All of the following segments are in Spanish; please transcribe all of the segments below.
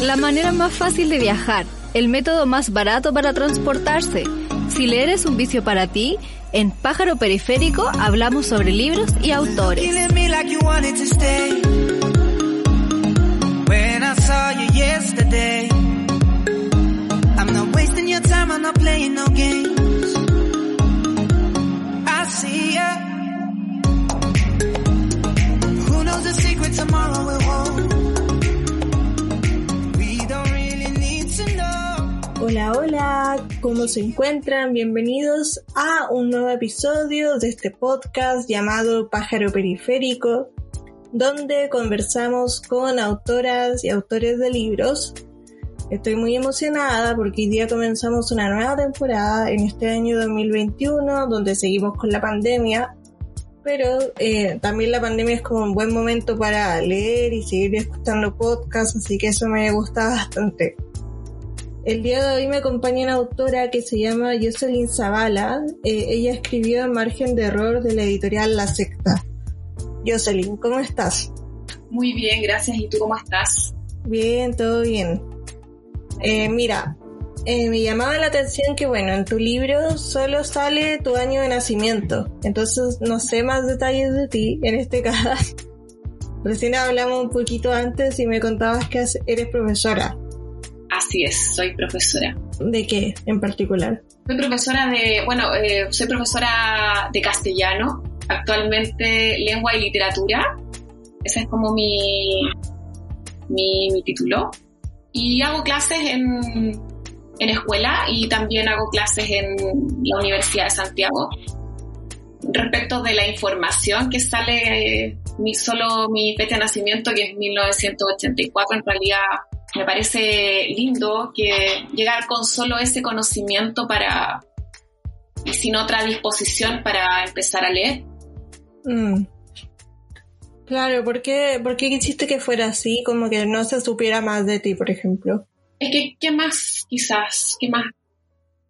La manera más fácil de viajar, el método más barato para transportarse. Si leer es un vicio para ti, en Pájaro Periférico hablamos sobre libros y autores. Hola, hola, ¿cómo se encuentran? Bienvenidos a un nuevo episodio de este podcast llamado Pájaro Periférico, donde conversamos con autoras y autores de libros. Estoy muy emocionada porque hoy día comenzamos una nueva temporada en este año 2021, donde seguimos con la pandemia, pero eh, también la pandemia es como un buen momento para leer y seguir escuchando podcasts, así que eso me gusta bastante. El día de hoy me acompaña una autora que se llama Jocelyn Zavala. Eh, ella escribió Margen de Error de la editorial La Secta. Jocelyn, ¿cómo estás? Muy bien, gracias. ¿Y tú cómo estás? Bien, todo bien. Eh, mira, eh, me llamaba la atención que, bueno, en tu libro solo sale tu año de nacimiento. Entonces no sé más detalles de ti en este caso. Recién hablamos un poquito antes y me contabas que eres profesora. Así es, soy profesora. ¿De qué en particular? Soy profesora de, bueno, eh, soy profesora de castellano, actualmente lengua y literatura. Ese es como mi, mi, título. Y hago clases en, en escuela y también hago clases en la Universidad de Santiago. Respecto de la información que sale, mi, solo mi fecha de nacimiento, que es 1984, en realidad me parece lindo que llegar con solo ese conocimiento para y sin otra disposición para empezar a leer. Mm. Claro, ¿por qué, ¿por qué quisiste que fuera así? Como que no se supiera más de ti, por ejemplo. Es que, ¿qué más quizás? ¿Qué más?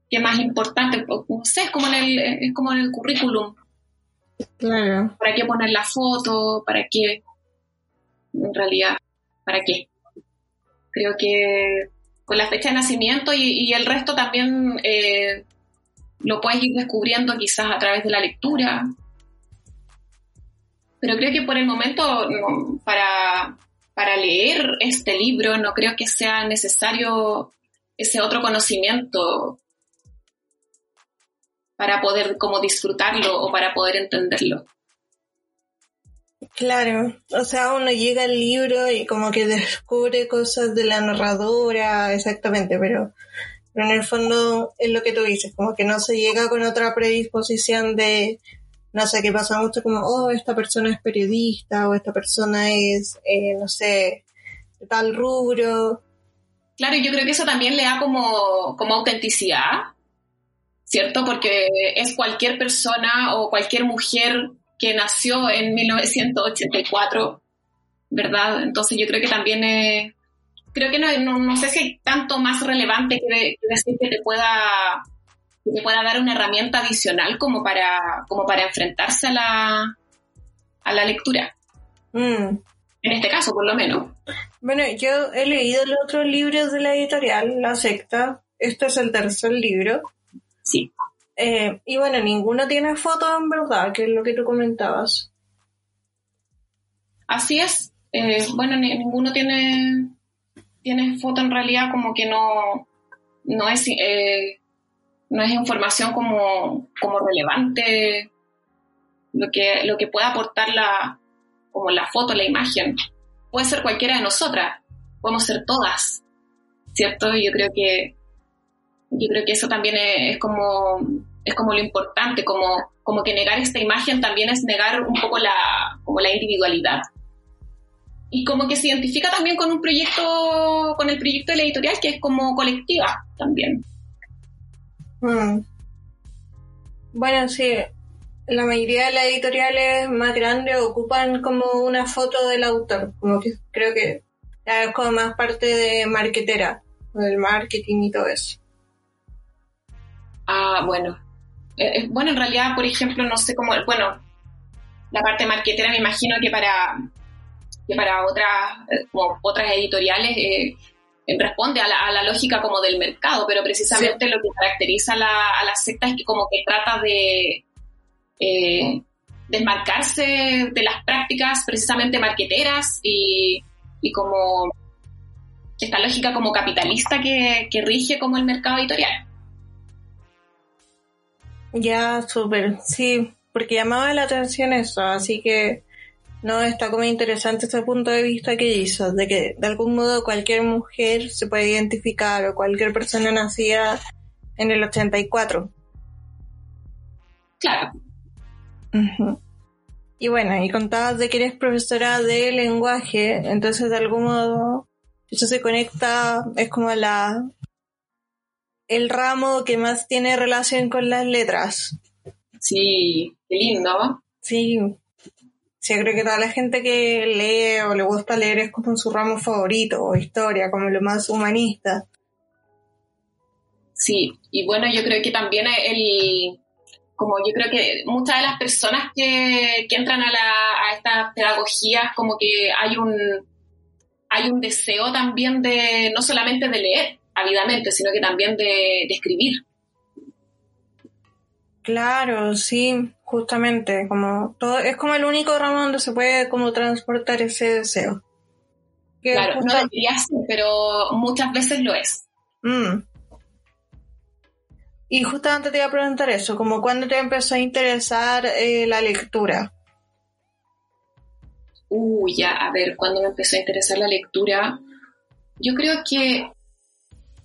¿Qué más importante? No sé, es como en el, es como en el currículum. Claro. ¿Para qué poner la foto? ¿Para qué? En realidad, ¿para qué? Creo que con la fecha de nacimiento y, el resto también eh, lo puedes ir descubriendo quizás a través de la lectura. Pero creo que por el momento, para, para leer este libro, no creo que sea necesario ese otro conocimiento para poder como disfrutarlo o para poder entenderlo. Claro, o sea, uno llega al libro y como que descubre cosas de la narradora, exactamente, pero, en el fondo es lo que tú dices, como que no se llega con otra predisposición de, no sé, que pasa mucho como, oh, esta persona es periodista o esta persona es, eh, no sé, de tal rubro. Claro, yo creo que eso también le da como, como autenticidad, ¿cierto? Porque es cualquier persona o cualquier mujer que nació en 1984, ¿verdad? Entonces yo creo que también creo que no, no, sé si hay tanto más relevante que, decir que te pueda que te pueda dar una herramienta adicional como para, como para enfrentarse a la, a la lectura. Mm. En este caso, por lo menos. Bueno, yo he leído los otros libros de la editorial, La Secta. Este es el tercer libro. Sí. Eh, y bueno, ninguno tiene fotos en verdad, que es lo que tú comentabas. Así es. Eh, bueno, ninguno tiene, tiene foto en realidad como que no, no es, eh, no es información como, como relevante lo que, lo que pueda aportar la, como la foto, la imagen. Puede ser cualquiera de nosotras, podemos ser todas, ¿cierto? Yo creo que, yo creo que eso también es como es como lo importante, como, como que negar esta imagen también es negar un poco la, como la individualidad. y como que se identifica también con un proyecto, con el proyecto de la editorial que es como colectiva también. Mm. Bueno, sí, la mayoría de las editoriales más grandes ocupan como una foto del autor, como que creo que es como más parte de marketera, del marketing y todo eso. Ah, bueno. Eh, eh, bueno, en realidad, por ejemplo, no sé cómo, bueno, la parte marketera me imagino que para, que para otras, eh, otras editoriales responde a la, lógica como del mercado, pero precisamente lo que caracteriza a la, a la secta es que como que trata de eh, desmarcarse de las prácticas precisamente marqueteras y, y, como esta lógica como capitalista que, que rige como el mercado editorial. Ya, súper, sí, porque llamaba la atención eso, así que no está como interesante ese punto de vista que hizo, de que de algún modo cualquier mujer se puede identificar o cualquier persona nacida en el 84. Claro. Y bueno, y contabas de que eres profesora de lenguaje, entonces de algún modo eso se conecta, es como la el ramo que más tiene relación con las letras. Sí, qué lindo. Sí, Sí, creo que toda la gente que lee o le gusta leer es como su ramo favorito, o historia, como lo más humanista. Sí, y bueno, yo creo que también el, como yo creo que muchas de las personas que, entran a, la, a estas pedagogías, como que hay un, hay un deseo también de, no solamente de leer ávidamente, sino que también de, de escribir. Claro, sí, justamente, como todo, es como el único ramo donde se puede como transportar ese deseo. claro, no debería ser, pero muchas veces lo es. Mm. Y justamente te iba a preguntar eso, como cuándo te empezó a interesar eh, la lectura. Uy, ya, a ver, cuándo me empezó a interesar la lectura. Yo creo que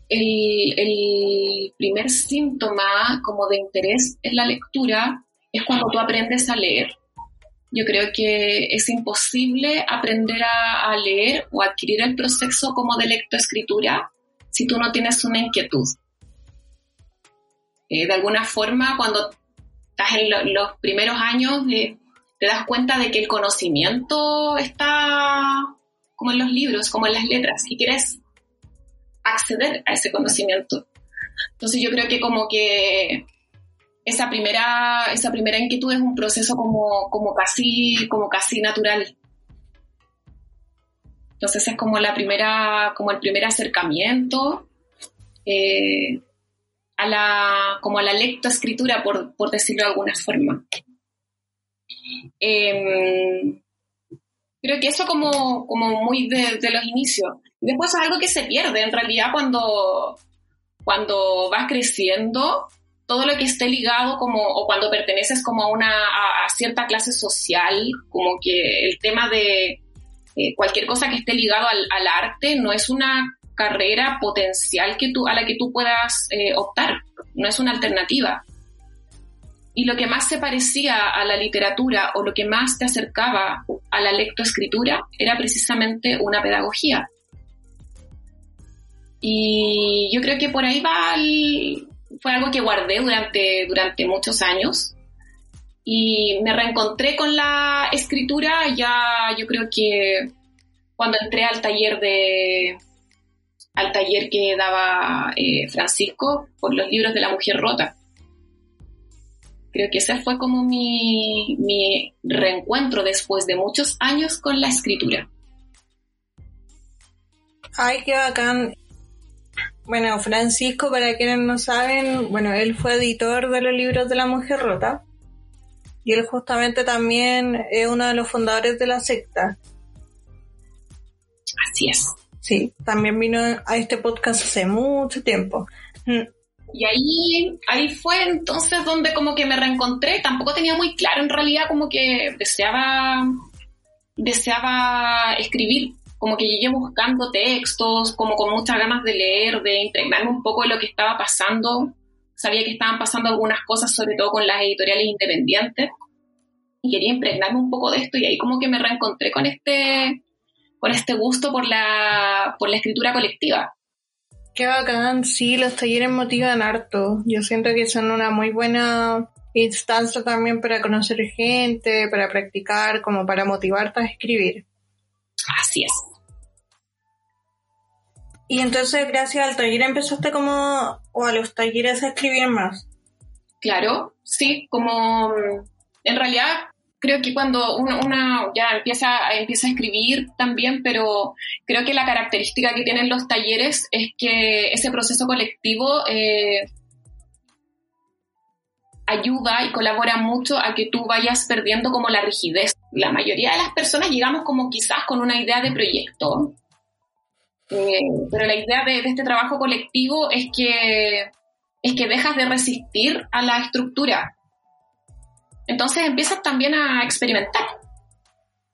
el, primer síntoma como de interés en la lectura es cuando tú aprendes a leer. Yo creo que es imposible aprender a, leer o adquirir el proceso como de lectoescritura si tú no tienes una inquietud. Eh, de alguna forma, cuando estás en los primeros años, eh, te das cuenta de que el conocimiento está como en los libros, como en las letras, y quieres acceder a ese conocimiento. Entonces yo creo que como que esa primera, esa primera inquietud es un proceso como, como, casi, como casi natural. Entonces es como la primera, como el primer acercamiento eh, a la, como a la lectoescritura, por, por decirlo de alguna forma. Em, creo que eso como, como muy de, de los inicios. Después es algo que se pierde en realidad cuando, cuando vas creciendo, todo lo que esté ligado como, o cuando perteneces como a una, a, cierta clase social, como que el tema de eh, cualquier cosa que esté ligado al, arte no es una carrera potencial que tú, a la que tú puedas eh, optar, no es una alternativa. Y lo que más se parecía a la literatura o lo que más te acercaba a la lectoescritura era precisamente una pedagogía. Y yo creo que por ahí va fue algo que guardé durante, durante muchos años. Y me reencontré con la escritura ya, yo creo que cuando entré al taller de al taller que daba eh, Francisco por los libros de la mujer rota. Creo que ese fue como mi, mi reencuentro después de muchos años con la escritura. Ay, qué bacán. Bueno, Francisco, para quienes no saben, bueno, él fue editor de los libros de la mujer rota. Y él justamente también es uno de los fundadores de la secta. Así es. Sí, también vino a este podcast hace mucho tiempo. Mm. Y ahí, ahí fue entonces donde como que me reencontré. Tampoco tenía muy claro en realidad como que deseaba, deseaba escribir como que llegué buscando textos, como con muchas ganas de leer, de impregnarme un poco de lo que estaba pasando. Sabía que estaban pasando algunas cosas, sobre todo con las editoriales independientes, y quería impregnarme un poco de esto, y ahí como que me reencontré con este, con este gusto por la, por la escritura colectiva. Qué bacán, sí, los talleres motivan harto. Yo siento que son una muy buena instancia también para conocer gente, para practicar, como para motivarte a escribir. Así es. Y entonces, gracias al taller, empezaste como, o a los talleres a escribir más. Claro, sí, como en realidad creo que cuando uno, ya empieza, empieza a escribir también, pero creo que la característica que tienen los talleres es que ese proceso colectivo eh, ayuda y colabora mucho a que tú vayas perdiendo como la rigidez. La mayoría de las personas llegamos como quizás con una idea de proyecto, eh, pero la idea de, de, este trabajo colectivo es que, es que dejas de resistir a la estructura entonces empiezas también a experimentar.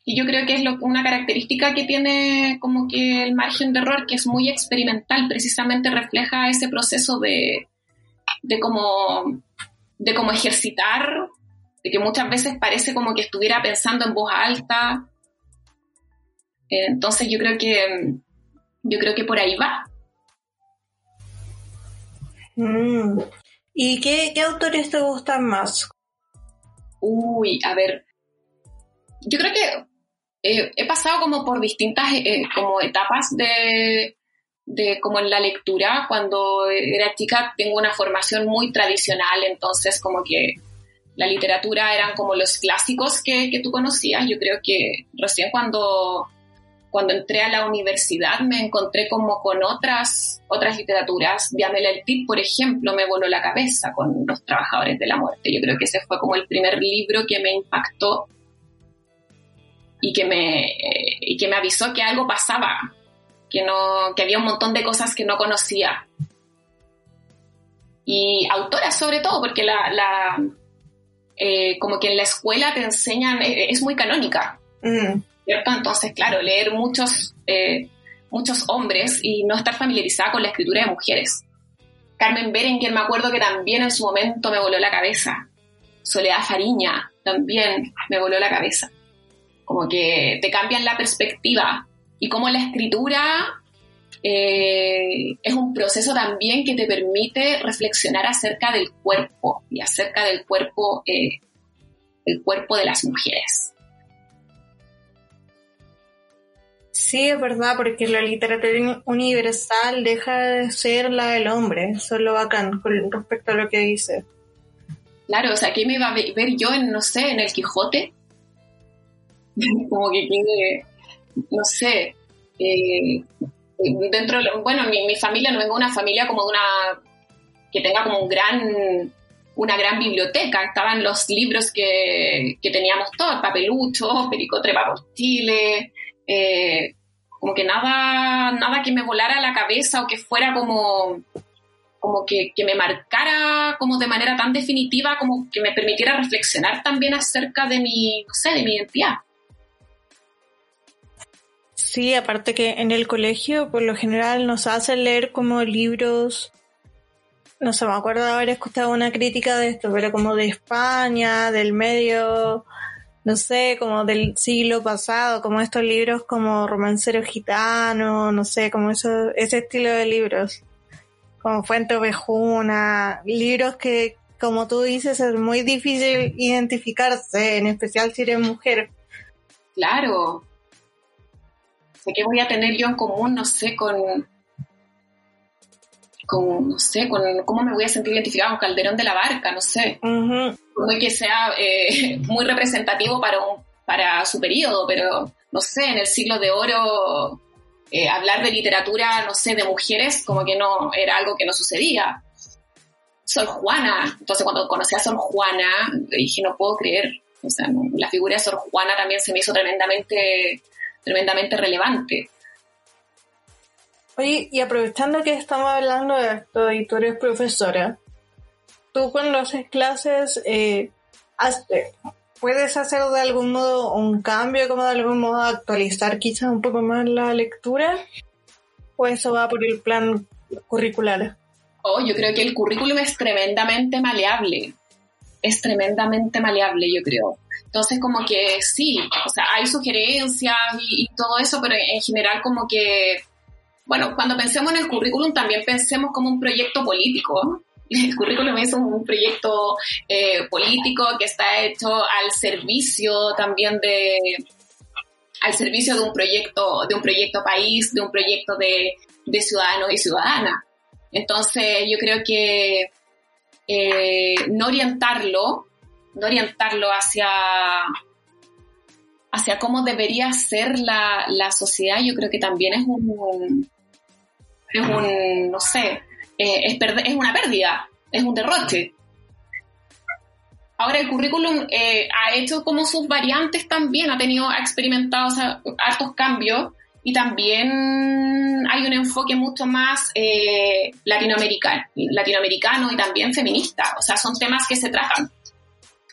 Y yo creo que es una característica que tiene como que el margen de error, que es muy experimental, precisamente refleja ese proceso de, de como de como ejercitar, de que muchas veces parece como que estuviera pensando en voz alta. Entonces yo creo que yo creo que por ahí va. Mm. ¿Y qué, qué autores te gustan más? Uy, a ver, yo creo que eh, he pasado como por distintas eh, como etapas de, de como en la lectura. Cuando era chica tengo una formación muy tradicional, entonces como que la literatura eran como los clásicos que, que tú conocías. Yo creo que recién cuando cuando entré a la universidad me encontré como con otras, otras literaturas. Diamela el Tip, por ejemplo, me voló la cabeza con Los Trabajadores de la Muerte. Yo creo que ese fue como el primer libro que me impactó y que me, y que me avisó que algo pasaba, que, no, que había un montón de cosas que no conocía. Y autoras sobre todo, porque la, la eh, como que en la escuela te enseñan, eh, es muy canónica. Mm. Entonces, claro, leer muchos, eh, muchos hombres y no estar familiarizada con la escritura de mujeres. Carmen Berenguer, me acuerdo que también en su momento me voló la cabeza. Soledad Fariña también me voló la cabeza. Como que te cambian la perspectiva y como la escritura eh, es un proceso también que te permite reflexionar acerca del cuerpo y acerca del cuerpo, eh, el cuerpo de las mujeres. Sí, es verdad, porque la literatura universal deja de ser la del hombre, eso es lo bacán con respecto a lo que dice. Claro, o sea, ¿qué me iba a ver yo en, no sé, en el Quijote? Como que, no sé, eh, dentro, bueno, mi, mi familia no vengo de una familia como de una, que tenga como un gran, una gran biblioteca, estaban los libros que, que teníamos todos, papelucho, Perico Trepa por Chile, eh, como que nada, nada que me volara la cabeza o que fuera como, como que, me marcara como de manera tan definitiva como que me permitiera reflexionar también acerca de mi, no sé, de mi identidad. Sí, aparte que en el colegio por lo general nos hacen leer como libros, no sé, me acuerdo de haber escuchado una crítica de esto, pero como de España, del medio no sé, como del siglo pasado, como estos libros como Romancero Gitano, no sé, como eso, ese estilo de libros, como Fuente Ovejuna, libros que, como tú dices, es muy difícil identificarse, en especial si eres mujer. Claro. ¿Qué voy a tener yo en común, no sé, con, con, no sé, con cómo me voy a sentir identificada con Calderón de la Barca, no sé. Muy que sea eh, muy representativo para, un, para su periodo, pero no sé, en el siglo de oro eh, hablar de literatura, no sé, de mujeres, como que no, era algo que no sucedía. Sor Juana, entonces cuando conocí a Sor Juana, dije, no puedo creer, o sea, la figura de Sor Juana también se me hizo tremendamente, tremendamente relevante. Oye, y aprovechando que estamos hablando de esto y tú eres profesora, tú cuando haces clases, eh, ¿puedes hacer de algún modo un cambio, como de algún modo actualizar quizás un poco más la lectura? ¿O eso va por el plan curricular? Oh, yo creo que el currículum es tremendamente maleable. es tremendamente maleable, yo creo. Entonces, como que sí, o sea, hay sugerencias y, todo eso, pero en general como que, bueno, cuando pensemos en el currículum también pensemos como un proyecto político. El currículum es un proyecto eh, político que está hecho al servicio también de, al servicio de un proyecto, de un proyecto país, de un proyecto de, de ciudadanos y ciudadanas. Entonces, yo creo que eh, no orientarlo, no orientarlo hacia, hacia cómo debería ser la, la sociedad, yo creo que también es un, es un, no sé, eh, es, es una pérdida, es un derroche. Ahora el currículum eh, ha hecho como sus variantes también, ha tenido, ha experimentado o hartos cambios y también hay un enfoque mucho más eh, latinoamericano, latinoamericano y también feminista. O sea, son temas que se tratan.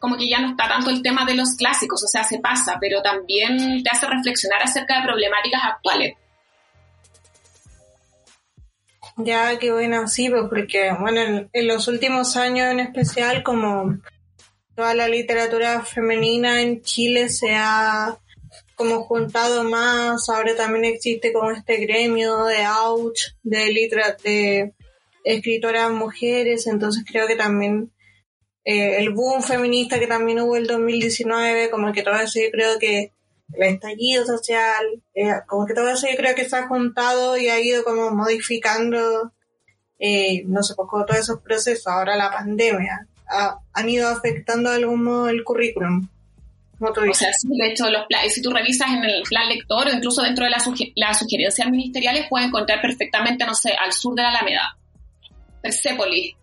Como que ya no está tanto el tema de los clásicos, o sea, se pasa, pero también te hace reflexionar acerca de problemáticas actuales. Ya, qué bueno, sí, pues, porque, bueno, en, los últimos años en especial, como toda la literatura femenina en Chile se ha como juntado más, ahora también existe como este gremio de ouch, de litra, de escritoras mujeres, entonces creo que también eh, el boom feminista que también hubo el 2019, como que todo eso yo creo que el estallido social, eh, como que todo eso yo creo que se ha juntado y ha ido como modificando, eh, no sé, poco todos esos procesos, ahora la pandemia, han ido afectando de algún modo el currículum. O sea, sí, de hecho, los si tú revisas en el plan lector o incluso dentro de las sugerencias ministeriales, puedes encontrar perfectamente, no sé, al sur de la Alameda, Persépolis.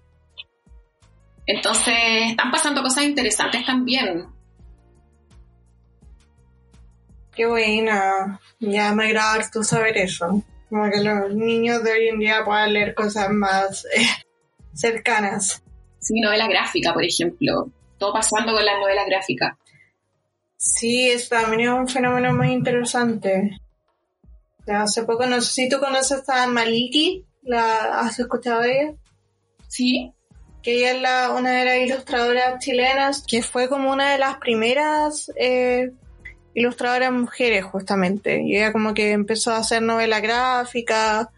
Entonces, están pasando cosas interesantes también. Qué buena. Ya me agrada tú saber eso. Como que los niños de hoy en día puedan leer cosas más eh, cercanas. Sí, novela gráfica, por ejemplo. Todo pasando con la novela gráfica. Sí, es también es un fenómeno muy interesante. hace poco, no sé si tú conoces a Maliki, ¿la has escuchado de ella? Sí. Que ella es la, una de las ilustradoras chilenas, que fue como una de las primeras eh, ilustradoras mujeres, justamente. Y ella como que empezó a hacer novela gráfica,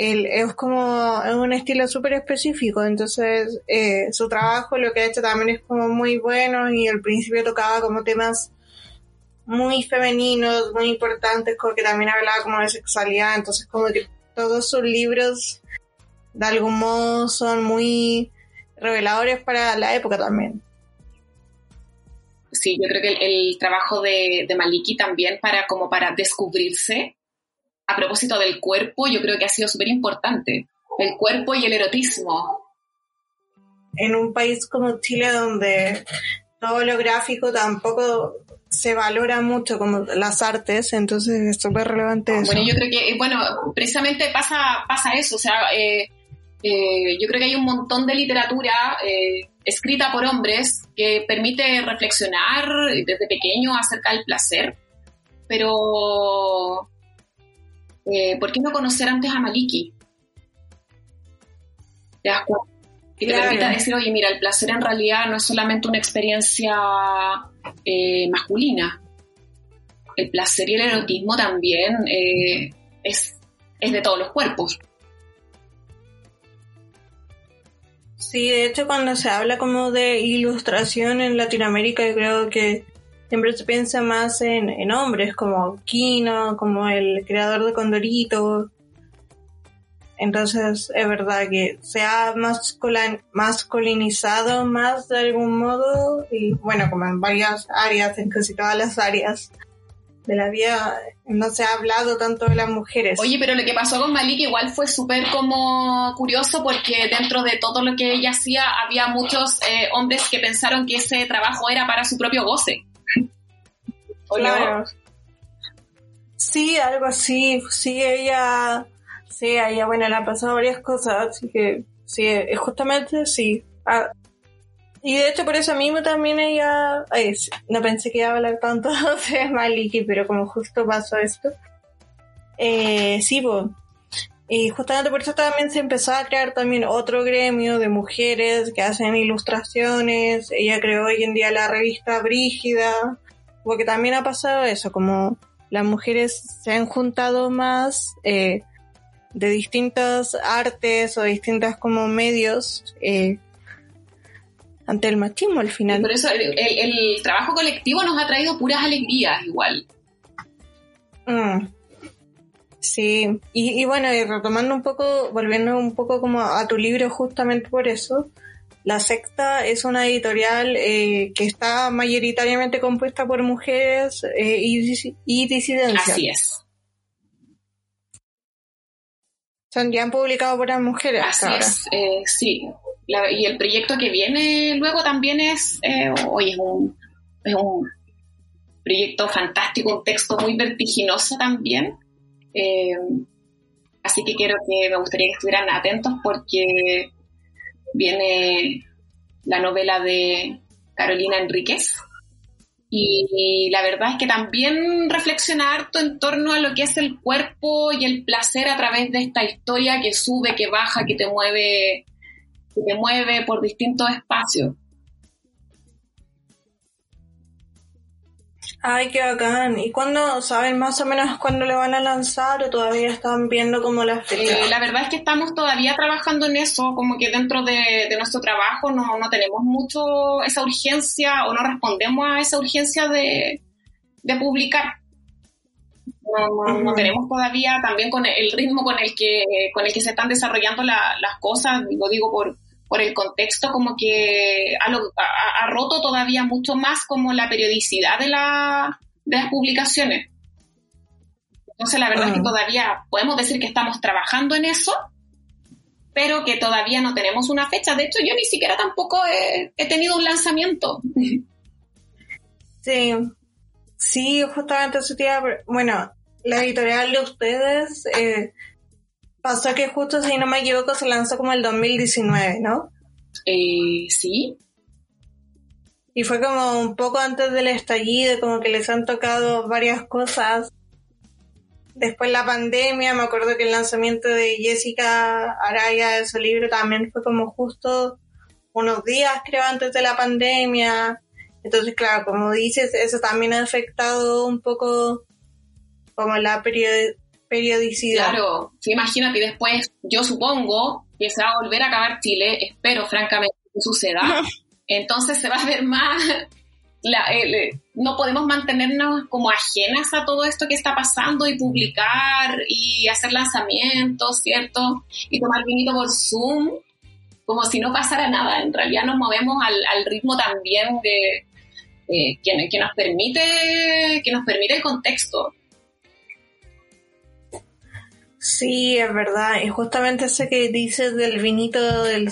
es como es un estilo súper específico, entonces eh, su trabajo lo que ha hecho también es como muy bueno y al principio tocaba como temas muy femeninos, muy importantes, como que también hablaba como de sexualidad, entonces como que todos sus libros de algún modo son muy reveladores para la época también. Sí, yo creo que el, trabajo de, de Maliki también para como para descubrirse a propósito del cuerpo, yo creo que ha sido súper importante. El cuerpo y el erotismo. En un país como Chile, donde todo lo gráfico tampoco se valora mucho como las artes, entonces es súper relevante eso. Bueno, yo creo que, bueno, precisamente pasa, pasa eso, o sea, eh, eh, yo creo que hay un montón de literatura eh, escrita por hombres que permite reflexionar desde pequeño acerca del placer, pero eh, ¿por qué no conocer antes a Maliki? ¿Te das cuenta? Que te permita decir, oye, mira, el placer en realidad no es solamente una experiencia eh, masculina. El placer y el erotismo también eh, es, es de todos los cuerpos. Sí, de hecho cuando se habla como de ilustración en Latinoamérica, yo creo que siempre se piensa más en, hombres como Kino, como el creador de Condorito. Entonces es verdad que se ha masculinizado más de algún modo y bueno, como en varias áreas, en casi todas las áreas de la vida, no se ha hablado tanto de las mujeres. Oye, pero lo que pasó con Malik igual fue súper como curioso porque dentro de todo lo que ella hacía había muchos eh, hombres que pensaron que ese trabajo era para su propio goce. Claro. Sí, algo así. Sí, ella. Sí, ella, bueno, le ha pasado varias cosas, así que sí, justamente sí. Ah, y de hecho, por eso mismo también ella. no pensé que iba a hablar tanto de Maliki, pero como justo pasó esto. Eh, sí, pues. Y justamente por eso también se empezó a crear también otro gremio de mujeres que hacen ilustraciones. Ella creó hoy en día la revista Brígida, porque también ha pasado eso, como las mujeres se han juntado más eh, de distintas artes o distintas como medios eh, ante el machismo al final. por eso el, trabajo colectivo nos ha traído puras alegrías igual. Mm. Sí, y, bueno, y retomando un poco, volviendo un poco como a tu libro justamente por eso, La Secta es una editorial eh, que está mayoritariamente compuesta por mujeres eh, y, y, disidencias. Así es. Son, ya han publicado por las mujeres. Así es, eh, sí. Y el proyecto que viene luego también es, hoy es un, es un proyecto fantástico, un texto muy vertiginoso también eh, así que quiero que me gustaría que estuvieran atentos porque viene la novela de Carolina Enríquez. Y, la verdad es que también reflexionar en torno a lo que es el cuerpo y el placer a través de esta historia que sube, que baja, que te mueve, que te mueve por distintos espacios. Ay, qué bacán. ¿Y cuándo saben más o menos cuándo le van a lanzar o todavía están viendo como las fechas? Eh, la verdad es que estamos todavía trabajando en eso, como que dentro de, nuestro trabajo no, no, tenemos mucho esa urgencia o no respondemos a esa urgencia de, publicar. No, no, tenemos todavía también con el ritmo con el que con el que se están desarrollando las cosas, digo, digo por por el contexto como que ha, roto todavía mucho más como la periodicidad de, la, de las publicaciones. Entonces la verdad es que ah. todavía podemos decir que estamos trabajando en eso, pero que todavía no tenemos una fecha. De hecho, yo ni siquiera tampoco he, tenido un lanzamiento. Sí, sí, justamente eso te Bueno, la editorial de ustedes eh, Pasó que justo, si no me equivoco, se lanzó como el 2019, ¿no? Eh, sí. Y fue como un poco antes del estallido, como que les han tocado varias cosas. Después la pandemia, me acuerdo que el lanzamiento de Jessica Araya de su libro también fue como justo unos días, creo, antes de la pandemia. Entonces, claro, como dices, eso también ha afectado un poco como la periodicidad. Claro, sí, imagínate, después yo supongo que se va a volver a acabar Chile, espero francamente que suceda, entonces se va a ver más, no podemos mantenernos como ajenas a todo esto que está pasando y publicar y hacer lanzamientos, ¿cierto? Y tomar vinito por Zoom, como si no pasara nada, en realidad nos movemos al, ritmo también de... Eh, que, que, nos permite que nos permite el contexto Sí, es verdad. Y justamente ese que dices del vinito del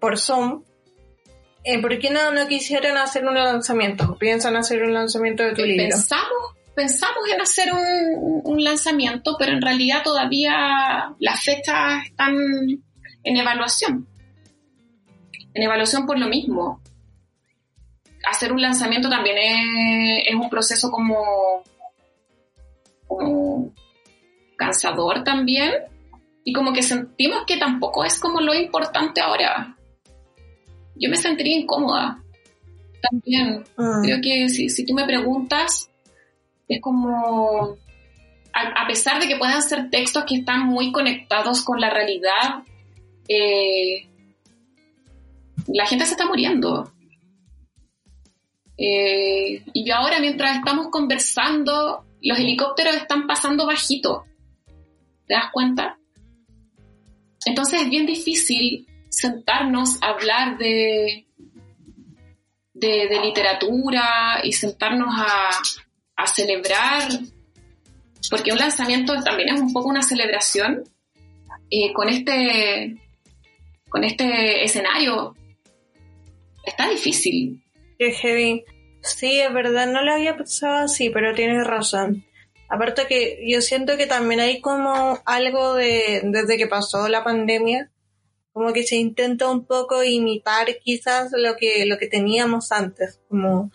por Zoom, eh, ¿por qué no, no quisieron hacer un lanzamiento? ¿Piensan hacer un lanzamiento de tu libro? Pensamos, pensamos en hacer un, lanzamiento, pero en realidad todavía las fechas están en evaluación. En evaluación por lo mismo. Hacer un lanzamiento también es, es un proceso como, como cansador también y como que sentimos que tampoco es como lo importante ahora. Yo me sentiría incómoda también. Ah. Creo que si, si, tú me preguntas, es como, a, pesar de que puedan ser textos que están muy conectados con la realidad, eh, la gente se está muriendo. Eh, y ahora mientras estamos conversando, los helicópteros están pasando bajito. ¿Te das cuenta? Entonces es bien difícil sentarnos a hablar de, de, literatura y sentarnos a, celebrar, porque un lanzamiento también es un poco una celebración eh, con este con este escenario. Está difícil. Sí, es verdad, no lo había pensado así, pero tienes razón. Aparte que yo siento que también hay como algo de, desde que pasó la pandemia, como que se intenta un poco imitar quizás lo que, lo que teníamos antes, como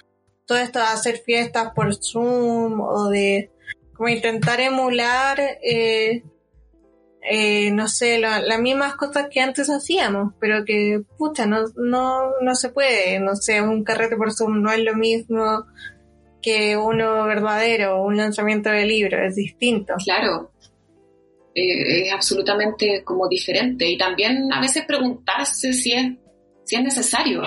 todo esto de hacer fiestas por Zoom o de como intentar emular eh, eh, no sé, las mismas cosas que antes hacíamos, pero que, pucha, no, no, no se puede, no sé, un carrete por Zoom no es lo mismo que uno verdadero, un lanzamiento de libro, es distinto. Claro, eh, es absolutamente como diferente y también a veces preguntarse si es, si es necesario.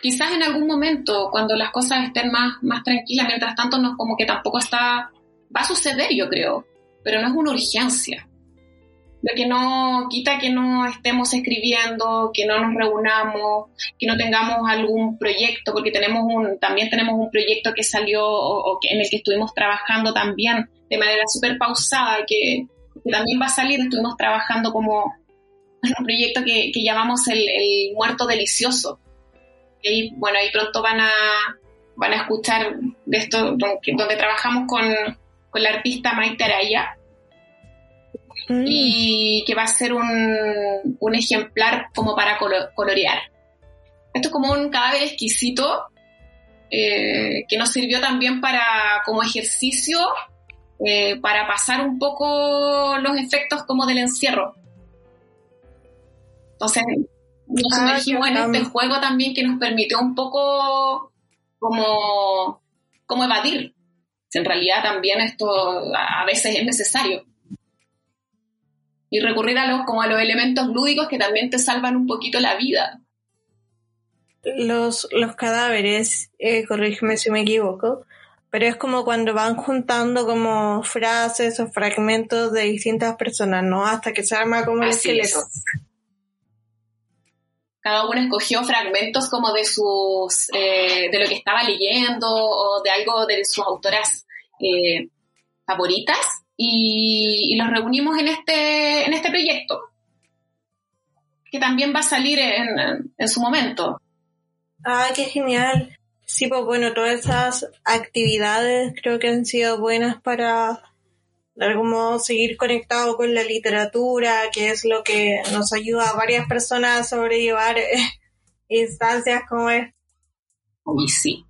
Quizás en algún momento, cuando las cosas estén más, más tranquilas, mientras tanto, no, como que tampoco está, va a suceder, yo creo, pero no es una urgencia. Lo que no quita que no estemos escribiendo, que no nos reunamos, que no tengamos algún proyecto, porque tenemos un, también tenemos un proyecto que salió o, que, en el que estuvimos trabajando también de manera súper pausada, que, que, también va a salir, estuvimos trabajando como un proyecto que, que llamamos el, el, muerto delicioso. Y bueno, ahí pronto van a, van a escuchar de esto, donde, donde trabajamos con, con la artista Maite Araya, Mm. y que va a ser un, un ejemplar como para colorear. Esto es como un cadáver exquisito eh, que nos sirvió también para como ejercicio eh, para pasar un poco los efectos como del encierro. Entonces nos ah, sumergimos en este juego también que nos permitió un poco como, como evadir. En realidad también esto a veces es necesario y recurrir a los, como a los elementos lúdicos que también te salvan un poquito la vida. Los, los cadáveres, eh, corrígeme si me equivoco, pero es como cuando van juntando como frases o fragmentos de distintas personas, ¿no? Hasta que se arma como el esqueleto. Cada uno escogió fragmentos como de sus, eh, de lo que estaba leyendo o de algo de sus autoras eh, favoritas y, los reunimos en este, en este proyecto, que también va a salir en, en su momento. Ah, qué genial. Sí, pues bueno, todas esas actividades creo que han sido buenas para de algún modo seguir conectado con la literatura, que es lo que nos ayuda a varias personas a sobrellevar instancias como es. Y sí.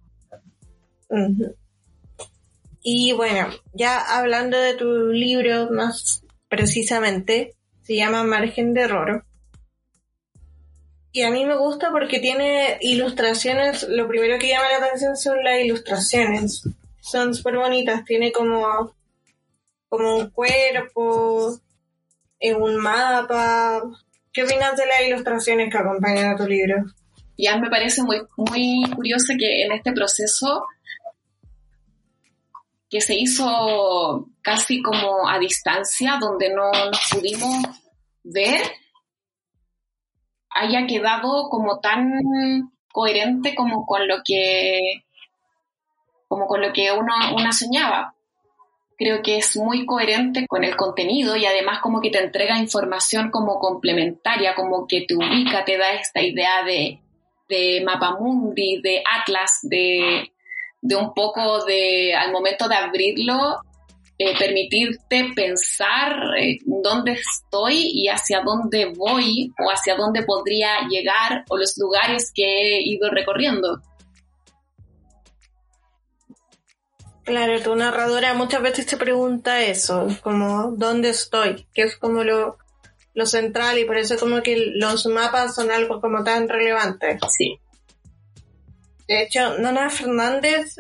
Y bueno, ya hablando de tu libro más precisamente, se llama Margen de Error. Y a mí me gusta porque tiene ilustraciones, lo primero que llama la atención son las ilustraciones. Son súper bonitas, tiene como, como un cuerpo, en un mapa. ¿Qué opinas de las ilustraciones que acompañan a tu libro? Ya me parece muy, muy curioso que en este proceso que se hizo casi como a distancia, donde no nos pudimos ver, haya quedado como tan coherente como con lo que como con lo que uno, una soñaba. Creo que es muy coherente con el contenido y además como que te entrega información como complementaria, como que te ubica, te da esta idea de, de mapamundi, de atlas, de, de un poco de, al momento de abrirlo, eh, permitirte pensar eh, dónde estoy y hacia dónde voy o hacia dónde podría llegar o los lugares que he ido recorriendo. Claro, tu narradora muchas veces te pregunta eso, como dónde estoy, que es como lo, lo central y por eso como que los mapas son algo como tan relevante. Sí. De hecho, Nona Fernández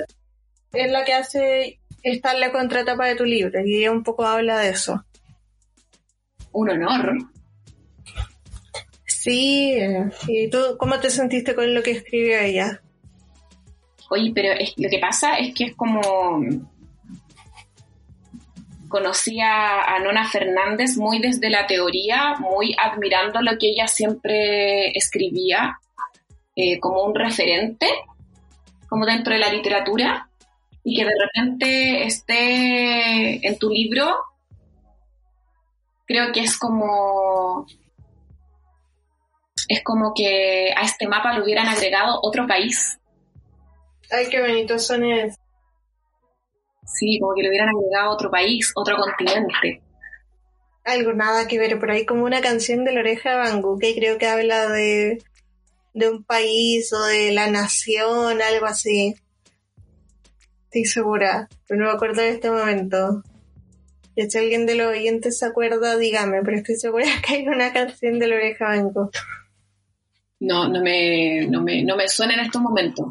es la que hace estar la contratapa de tu libro y ella un poco habla de eso. Un honor. Sí, ¿y tú cómo te sentiste con lo que escribió ella? Oye, pero lo que pasa es que es como... Conocí a, Nona Fernández muy desde la teoría, muy admirando lo que ella siempre escribía, eh, como un referente como dentro de la literatura y que de repente esté en tu libro, creo que es como es como que a este mapa le hubieran agregado otro país. Ay, qué bonito son es. Sí, como que le hubieran agregado otro país, otro continente. Algo nada que ver por ahí, como una canción de la oreja de Bangú, que creo que habla de de un país o de la nación, algo así. Estoy segura, pero no me acuerdo de este momento. si alguien de los oyentes se acuerda, dígame, pero estoy segura que hay una canción de la oreja Banco. No, no me, no me, no me suena en estos momentos.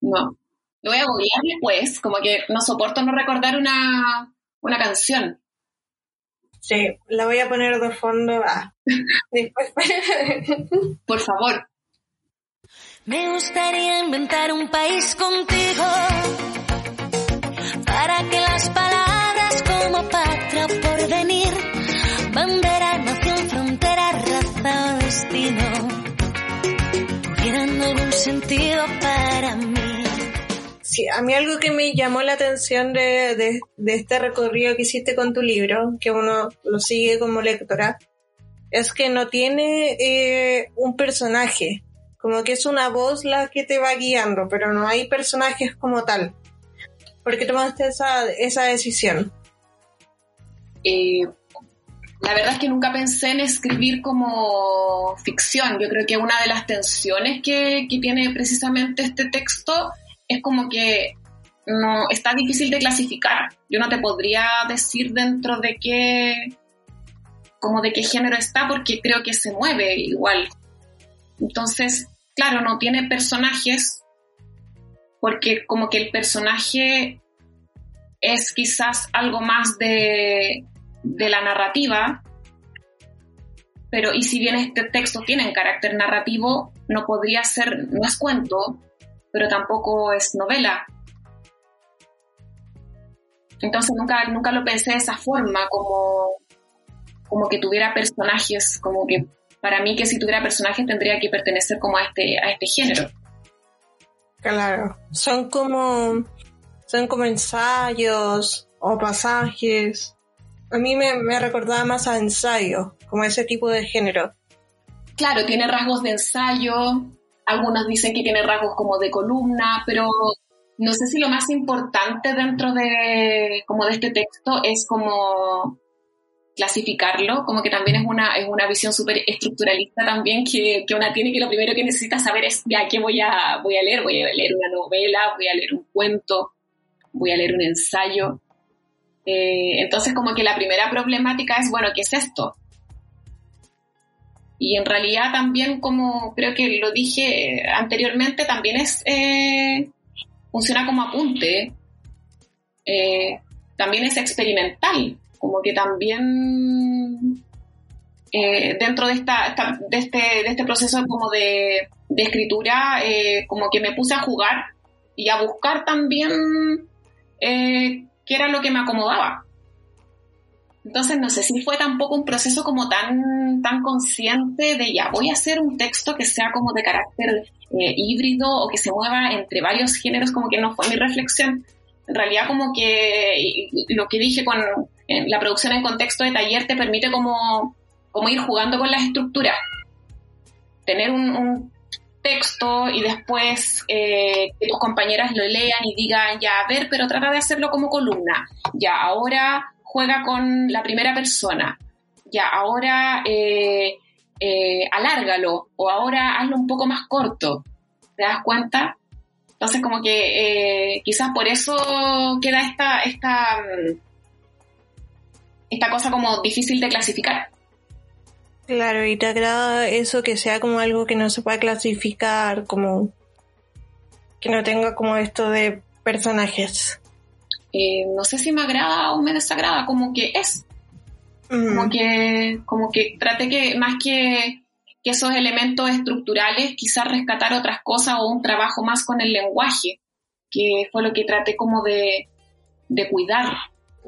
No. Lo voy a googlear después, como que no soporto no recordar una, una canción. Sí, la voy a poner de fondo. Ah. Después. Por favor. Me gustaría inventar un país contigo para que las palabras como patria por venir, bandera, nación, frontera, raza o destino tuvieran algún sentido para mí. Sí, a mí algo que me llamó la atención de, de, este recorrido que hiciste con tu libro, que uno lo sigue como lectora, es que no tiene eh, un personaje, como que es una voz la que te va guiando, pero no hay personajes como tal. ¿Por qué tomaste esa, esa decisión? Eh, la verdad es que nunca pensé en escribir como ficción. Yo creo que una de las tensiones que, que tiene precisamente este texto es como que no está difícil de clasificar. Yo no te podría decir dentro de qué como de qué género está porque creo que se mueve igual. Entonces, claro, no tiene personajes porque como que el personaje es quizás algo más de, de la narrativa, pero y si bien este texto tiene un carácter narrativo, no podría ser, no es cuento, pero tampoco es novela. Entonces nunca, nunca lo pensé de esa forma, como, como que tuviera personajes, como que para mí que si tuviera personajes tendría que pertenecer como a este, a este género. Claro, son como, son como ensayos o pasajes. A mí me, me recordaba más a ensayo, como ese tipo de género. Claro, tiene rasgos de ensayo, algunos dicen que tiene rasgos como de columna, pero no sé si lo más importante dentro de, como de este texto es como clasificarlo, como que también es una, es una visión súper estructuralista también que, que, una tiene que lo primero que necesita saber es ya qué voy a, voy a leer, voy a leer una novela, voy a leer un cuento, voy a leer un ensayo. Eh, entonces como que la primera problemática es, bueno, ¿qué es esto? Y en realidad también, como creo que lo dije anteriormente, también es eh, funciona como apunte, eh, también es experimental, como que también eh, dentro de, esta, de, este, de este proceso como de, escritura, eh, como que me puse a jugar y a buscar también eh, qué era lo que me acomodaba. Entonces no sé si fue tampoco un proceso como tan, tan consciente de ya voy a hacer un texto que sea como de carácter híbrido o que se mueva entre varios géneros, como que no fue mi reflexión. En realidad como que lo que dije con la producción en contexto de taller te permite como, como ir jugando con las estructuras. Tener un, texto y después eh, que tus compañeras lo lean y digan, ya, a ver, pero trata de hacerlo como columna. Ya, ahora juega con la primera persona. Ya, ahora eh, eh, alárgalo o ahora hazlo un poco más corto. ¿Te das cuenta? Entonces, como que eh, quizás por eso queda esta, esta, mm, esta cosa como difícil de clasificar. Claro, y te agrada eso que sea como algo que no se pueda clasificar, como que no tenga como esto de personajes. Eh, no sé si me agrada o me desagrada, como que es. Mm. Como que, como que trate que, más que, que esos elementos estructurales, quizás rescatar otras cosas o un trabajo más con el lenguaje, que fue lo que traté como de, de cuidar.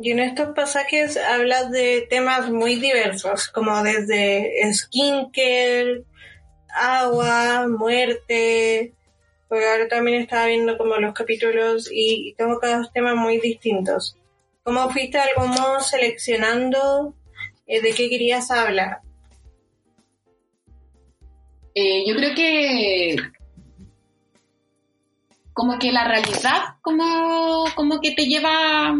Y en estos pasajes hablas de temas muy diversos, como desde skincare, agua, muerte, porque ahora también estaba viendo como los capítulos y, tengo cada temas muy distintos. ¿Cómo fuiste de algún modo seleccionando eh, de qué querías hablar? Eh, yo creo que como que la realidad como, como que te lleva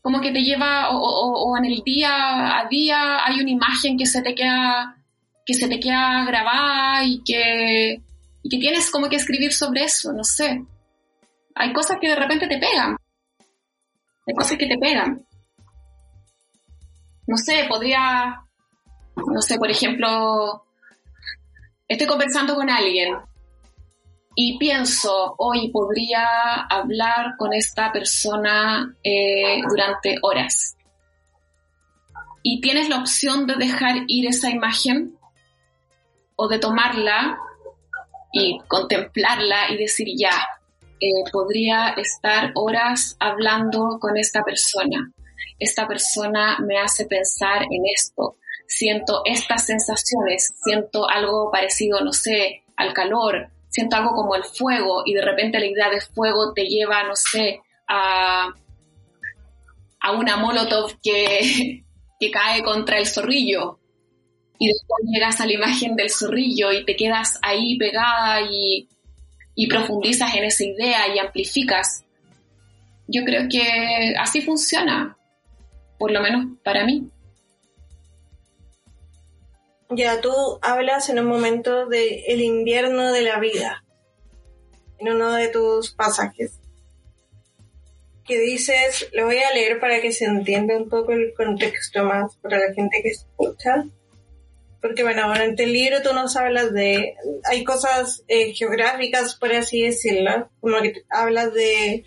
como que te lleva o, o, o, en el día a día hay una imagen que se te queda que se te queda grabada y que y que tienes como que escribir sobre eso, no sé. Hay cosas que de repente te pegan. Hay cosas que te pegan. no sé, podría, no sé, por ejemplo, estoy conversando con alguien y pienso, hoy podría hablar con esta persona eh, durante horas. Y tienes la opción de dejar ir esa imagen o de tomarla y contemplarla y decir ya, eh, podría estar horas hablando con esta persona. Esta persona me hace pensar en esto. Siento estas sensaciones, siento algo parecido, no sé, al calor, siento algo como el fuego y de repente la idea de fuego te lleva, no sé, a, a una molotov que, que cae contra el zorrillo y después llegas a la imagen del zorrillo y te quedas ahí pegada y, y profundizas en esa idea y amplificas. Yo creo que así funciona, por lo menos para mí. Ya tú hablas en un momento de el invierno de la vida, en uno de tus pasajes, que dices, lo voy a leer para que se entienda un poco el contexto más para la gente que escucha porque bueno, en este libro tú nos hablas de, hay cosas eh, geográficas, por así decirlo, como que hablas de,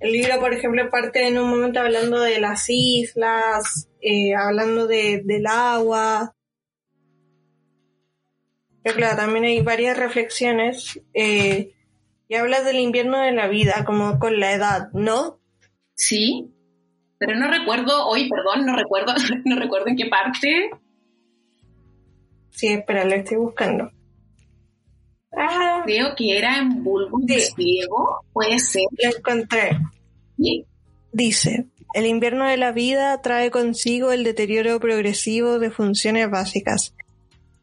el libro, por ejemplo, parte en un momento hablando de las islas, eh, hablando de, del agua. Pero claro, también hay varias reflexiones, eh, y hablas del invierno de la vida, como con la edad, ¿no? Sí, pero no recuerdo, hoy, perdón, no recuerdo, no recuerdo en qué parte Sí, espera, lo estoy buscando. Ah, Creo que era en bulbo de ciego, puede ser. Lo encontré. Dice, el invierno de la vida trae consigo el deterioro progresivo de funciones básicas,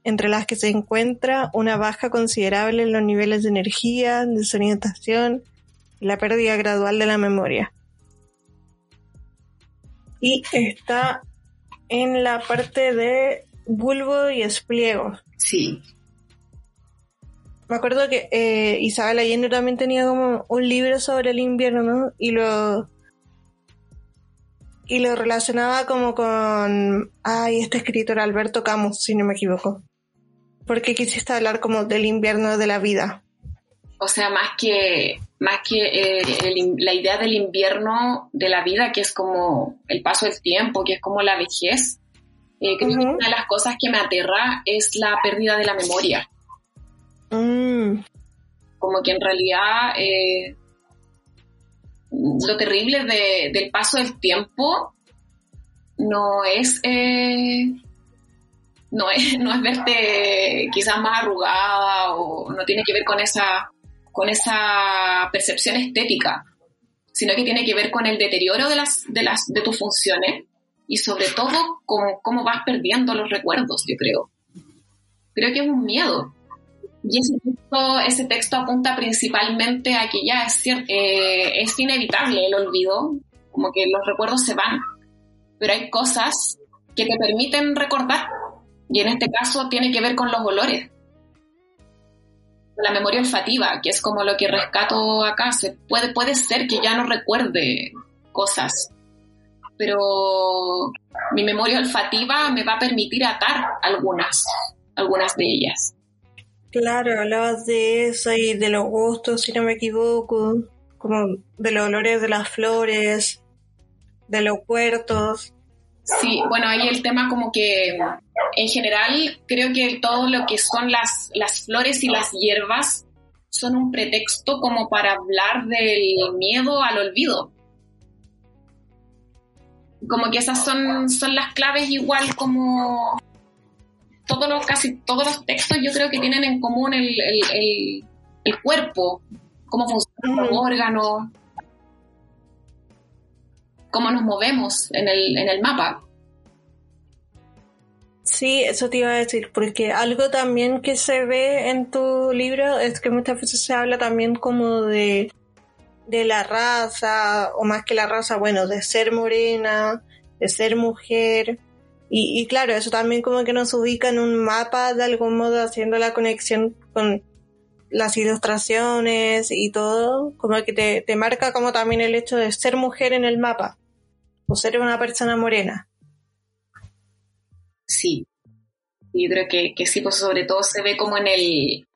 entre las que se encuentra una baja considerable en los niveles de energía, desorientación y la pérdida gradual de la memoria. Y está en la parte de bulbo y espliego. Sí. Me acuerdo que eh, Isabel Allende también tenía como un libro sobre el invierno, ¿no? Y lo y lo relacionaba como con ay este escritor Alberto Camus, si no me equivoco. Porque quisiste hablar como del invierno de la vida. O sea, más que más que eh, la idea del invierno de la vida, que es como el paso del tiempo, que es como la vejez, eh, creo que una de las cosas que me aterra es la pérdida de la memoria. Mm. Como que en realidad eh, lo terrible del paso del tiempo no es, eh, no es no es verte quizás más arrugada o no tiene que ver con esa con esa percepción estética sino que tiene que ver con el deterioro de las de las de tus funciones y sobre todo cómo, cómo vas perdiendo los recuerdos, yo creo. Creo que es un miedo. Y ese texto, ese texto apunta principalmente a que ya es, cierto, eh, es inevitable el olvido, como que los recuerdos se van, pero hay cosas que te permiten recordar, y en este caso tiene que ver con los olores. La memoria olfativa, que es como lo que rescato acá, se puede, puede ser que ya no recuerde cosas, pero mi memoria olfativa me va a permitir atar algunas, algunas de ellas. Claro, hablabas de eso y de los gustos, si no me equivoco, como de los olores de las flores, de los huertos. Sí, bueno, ahí el tema como que en general creo que todo lo que son las, las flores y las hierbas son un pretexto como para hablar del miedo al olvido. Como que esas son, son las claves igual como todos los, casi todos los textos yo creo que tienen en común el, el, cuerpo, cómo funcionan los órganos, cómo nos movemos en el, en el mapa. Sí, eso te iba a decir, porque algo también que se ve en tu libro es que muchas veces se habla también como de de la raza, o más que la raza, bueno, de ser morena, de ser mujer. Y, claro, eso también como que nos ubica en un mapa de algún modo haciendo la conexión con las ilustraciones y todo, como que te, te marca como también el hecho de ser mujer en el mapa, o ser una persona morena. sí. Yo creo que, que sí, pues sobre todo se ve como en el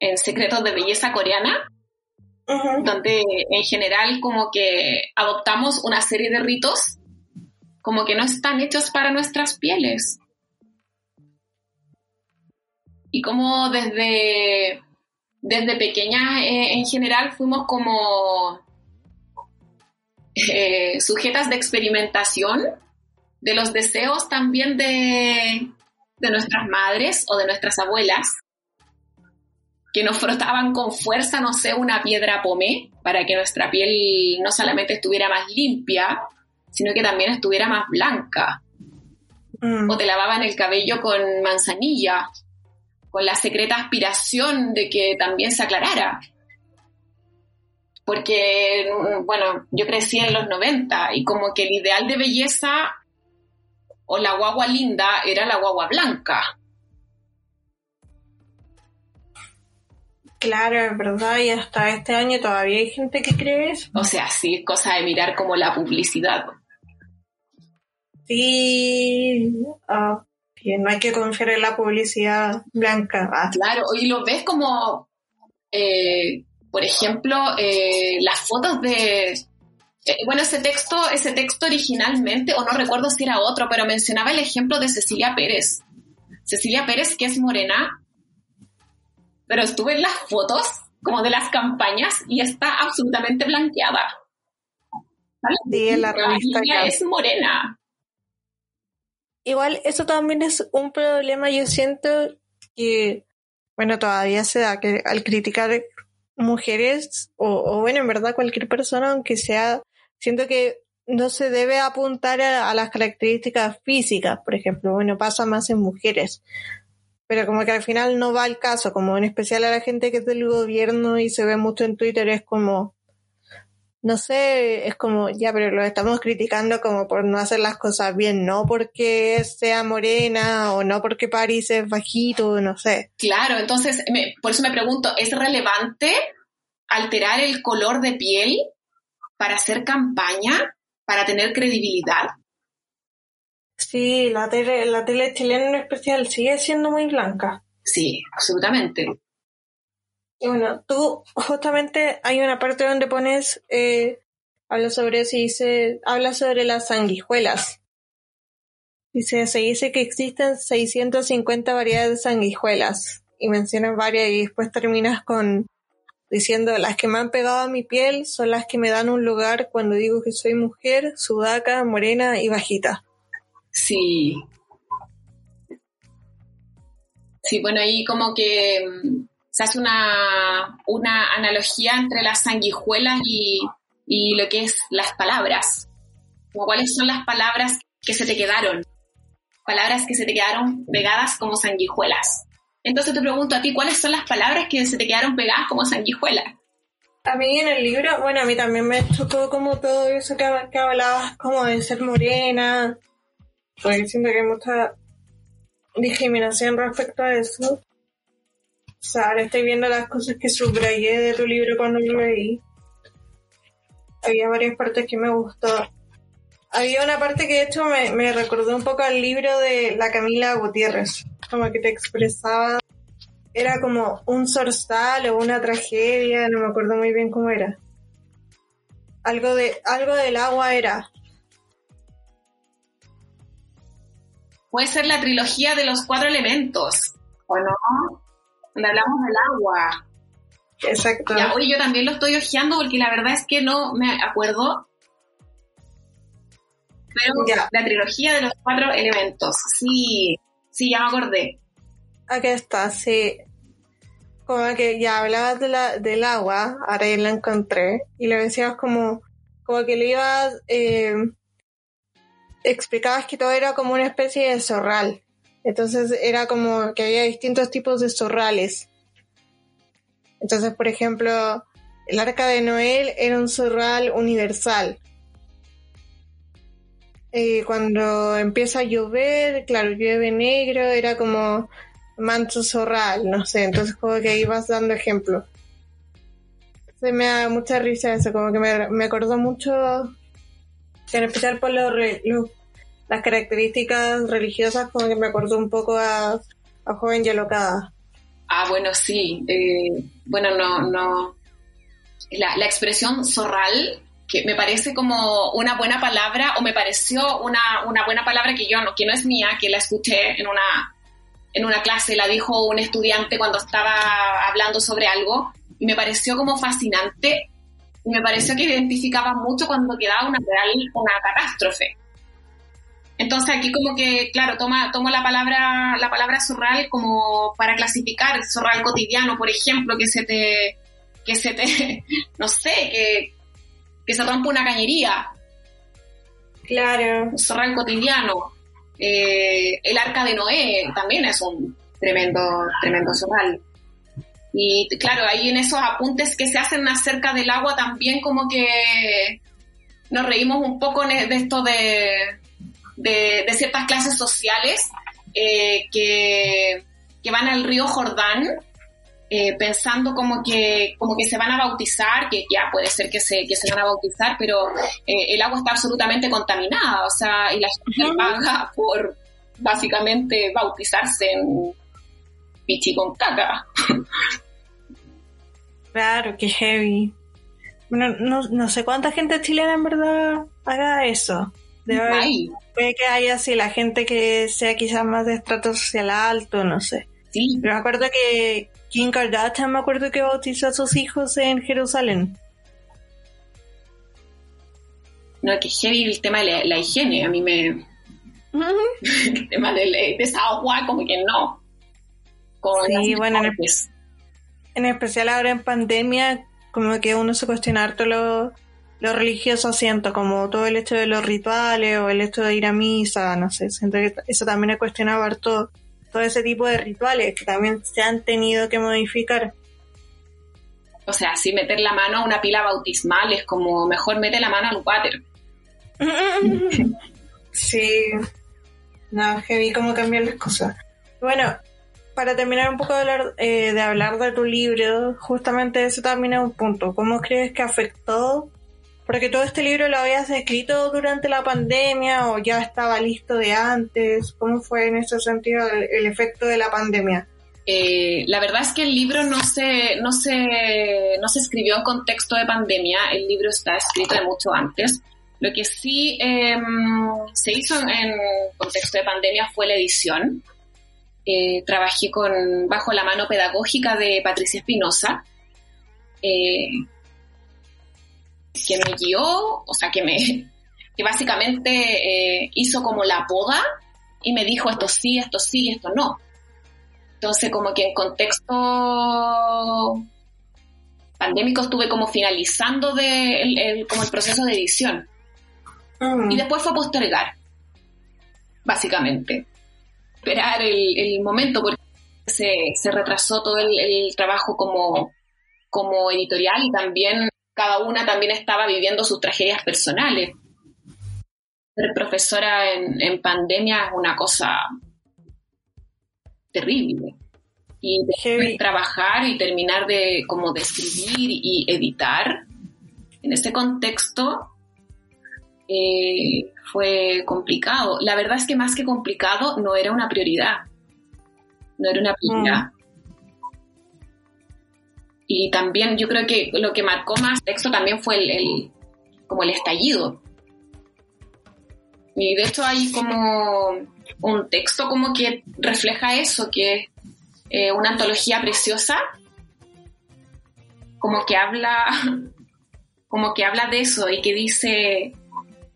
en Secretos de Belleza Coreana, donde en general como que adoptamos una serie de ritos como que no están hechos para nuestras pieles. Y como desde, desde pequeñas eh, en general fuimos como eh, sujetas de experimentación de los deseos también de, de nuestras madres o de nuestras abuelas que nos frotaban con fuerza, no sé, una piedra pomé para que nuestra piel no solamente estuviera más limpia, sino que también estuviera más blanca. Mm. O te lavaban el cabello con manzanilla, con la secreta aspiración de que también se aclarara. Porque, mm, bueno, yo crecí en los 90 y como que el ideal de belleza o la guagua linda era la guagua blanca. Claro, es verdad, y hasta este año todavía hay gente que cree eso. O sea, sí, es cosa de mirar como la publicidad. Sí, que no hay que confiar en la publicidad blanca. Ah, Claro, y lo ves como, eh, por ejemplo, eh, las fotos de... eh, bueno, ese texto, ese texto originalmente, o no recuerdo si era otro, pero mencionaba el ejemplo de Cecilia Pérez. Cecilia Pérez, que es morena, pero estuve en las fotos como de las campañas y está absolutamente blanqueada. ¿Vale? Sí, en la revista acá. es morena. Igual eso también es un problema, yo siento que, bueno, todavía se da que al criticar mujeres, o, o bueno, en verdad cualquier persona, aunque sea, siento que no se debe apuntar a, a las características físicas, por ejemplo, bueno, pasa más en mujeres, pero como que al final no va al caso, como en especial a la gente que es del gobierno y se ve mucho en Twitter, es como, no sé, es como, ya, pero lo estamos criticando como por no hacer las cosas bien, no porque sea morena o no porque París es bajito, no sé. Claro, entonces, me- por eso me pregunto, ¿es relevante alterar el color de piel para hacer campaña, para tener credibilidad? Sí, la tele, la tele chilena en especial sigue siendo muy blanca. Sí, absolutamente. Y bueno, tú justamente hay una parte donde pones, eh, habla sobre y dice, habla sobre las sanguijuelas. Dice, se dice que existen 650 variedades de sanguijuelas y mencionas varias y después terminas con diciendo, las que me han pegado a mi piel son las que me dan un lugar cuando digo que soy mujer, sudaca, morena y bajita. Sí. Sí, bueno, ahí como que mm, se hace una, una analogía entre las sanguijuelas y, y lo que es las palabras. Como cuáles son las palabras que se te quedaron. Palabras que se te quedaron pegadas como sanguijuelas. Entonces te pregunto a ti, ¿cuáles son las palabras que se te quedaron pegadas como sanguijuelas? A mí en el libro, bueno, a mí también me tocó como todo eso que, que hablabas, como de ser morena, porque siento que hay mucha discriminación respecto a eso. O sea, ahora estoy viendo las cosas que subrayé de tu libro cuando lo leí. Había varias partes que me gustó. Había una parte que de hecho me, me recordó un poco al libro de la Camila Gutiérrez, como que te expresaba era como un zorzal o una tragedia, no me acuerdo muy bien cómo era. Algo de algo del agua era. Puede ser la trilogía de los cuatro elementos, ¿o no? Donde hablamos del agua. Exacto. Ya, oye, yo también lo estoy hojeando porque la verdad es que no me acuerdo. Pero Ya. la trilogía de los cuatro elementos. Sí, sí, ya me acordé. Aquí está, sí. Como que ya hablabas de la, del agua, ahora ya la encontré, y le decías como, como que le ibas, eh, explicabas que todo era como una especie de zorral. Entonces era como que había distintos tipos de zorrales. Entonces, por ejemplo, el arca de Noel era un zorral universal. Eh, cuando empieza a llover, claro, llueve negro, era como manto zorral, no sé, entonces como que ahí vas dando ejemplos. Se me da mucha risa eso, como que me, me acordó mucho, en especial por los las características religiosas como que me acordó un poco a, a Joven y. Ah, bueno, sí. Eh, bueno, no, no. La, la expresión zorral, que me parece como una buena palabra, o me pareció una, una buena palabra que yo no, que no es mía, que la escuché en una, en una clase, la dijo un estudiante cuando estaba hablando sobre algo, y me pareció como fascinante, y me pareció que identificaba mucho cuando quedaba una real, una catástrofe. Entonces aquí como que, claro, toma, tomo la palabra, la palabra zorral como para clasificar, zorral cotidiano, por ejemplo, que se te, que se te, no sé, que, que se rompa una cañería. Claro. Zorral cotidiano. Eh, el arca de Noé también es un tremendo, tremendo zorral. Y claro, ahí en esos apuntes que se hacen acerca del agua también como que nos reímos un poco de esto de, de, ciertas clases sociales eh, que, que, van al río Jordán eh, pensando como que, como que se van a bautizar, que ya puede ser que se, que se van a bautizar, pero eh, el agua está absolutamente contaminada, o sea, y la gente paga por básicamente bautizarse en pichi con caca. Claro, qué heavy. Bueno, no, no sé cuánta gente chilena en verdad haga eso. De puede que haya así la gente que sea quizás más de estrato social alto, no sé. Sí. Pero me acuerdo que Kim Kardashian me acuerdo que bautizó a sus hijos en Jerusalén. No, que heavy el tema de la, higiene, a mí me... el tema de, de, esa agua, como que no. sí, bueno, en, en, especial ahora en pandemia, como que uno se cuestiona harto lo, lo religioso siento, como todo el hecho de los rituales o el hecho de ir a misa, no sé, siento que eso también ha cuestionado harto todo ese tipo de rituales que también se han tenido que modificar. O sea, si meter la mano a una pila bautismal es como mejor mete la mano al water. sí. No, vi cómo cambiar las cosas. Bueno, para terminar un poco de hablar, eh, de hablar de tu libro, justamente eso también es un punto. ¿Cómo crees que afectó porque todo este libro lo habías escrito durante la pandemia o ya estaba listo de antes. ¿Cómo fue en ese sentido el, efecto de la pandemia? Eh, la verdad es que el libro no se, no, se, no se escribió en contexto de pandemia, el libro está escrito de mucho antes. Lo que sí em, se hizo en contexto de pandemia fue la edición. Eh, trabajé con, bajo la mano pedagógica de Patricia Espinosa, eh, que me guió, o sea, que me, que básicamente eh, hizo como la poda y me dijo esto sí, esto sí, esto no. Entonces, como que en contexto pandémico estuve como finalizando de el, como el proceso de edición. Mm. Y después fue postergar, básicamente. Esperar el, el momento porque se, se retrasó todo el, el trabajo como, como editorial y también cada una también estaba viviendo sus tragedias personales. Ser profesora en, pandemia es una cosa terrible. Y de trabajar y terminar de como de escribir y editar en ese contexto eh, fue complicado. La verdad es que más que complicado no era una prioridad. No era una prioridad. Mm. Y también yo creo que lo que marcó más texto también fue el, como el estallido. Y de hecho hay como un texto como que refleja eso, que es eh, una antología preciosa, como que habla, como que habla de eso y que dice,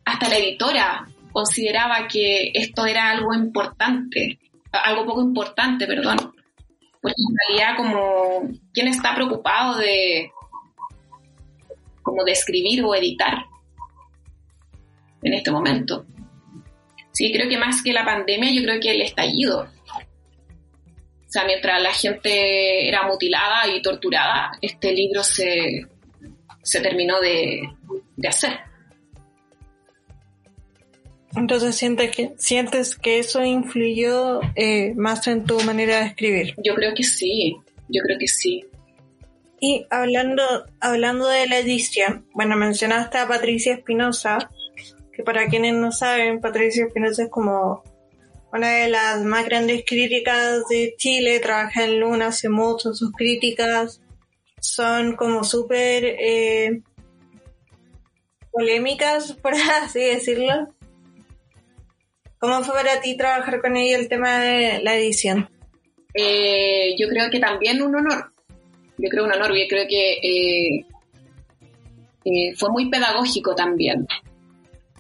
hasta la editora consideraba que esto era algo importante, algo poco importante, perdón, porque en realidad como quién está preocupado de como de escribir o editar en este momento. Sí, creo que más que la pandemia, yo creo que el estallido. O sea, mientras la gente era mutilada y torturada, este libro se, se terminó de, de hacer. Entonces sientes que sientes que eso influyó eh, más en tu manera de escribir. Yo creo que sí, yo creo que sí. Y hablando hablando de la edición, bueno mencionaste a Patricia Espinosa, que para quienes no saben, Patricia Espinosa es como una de las más grandes críticas de Chile, trabaja en Luna hace mucho, sus críticas son como súper eh, polémicas, por así decirlo. ¿Cómo fue para ti trabajar con ella el tema de la edición? Eh, yo creo que también un honor. Yo creo un honor, yo creo que eh, eh, fue muy pedagógico también.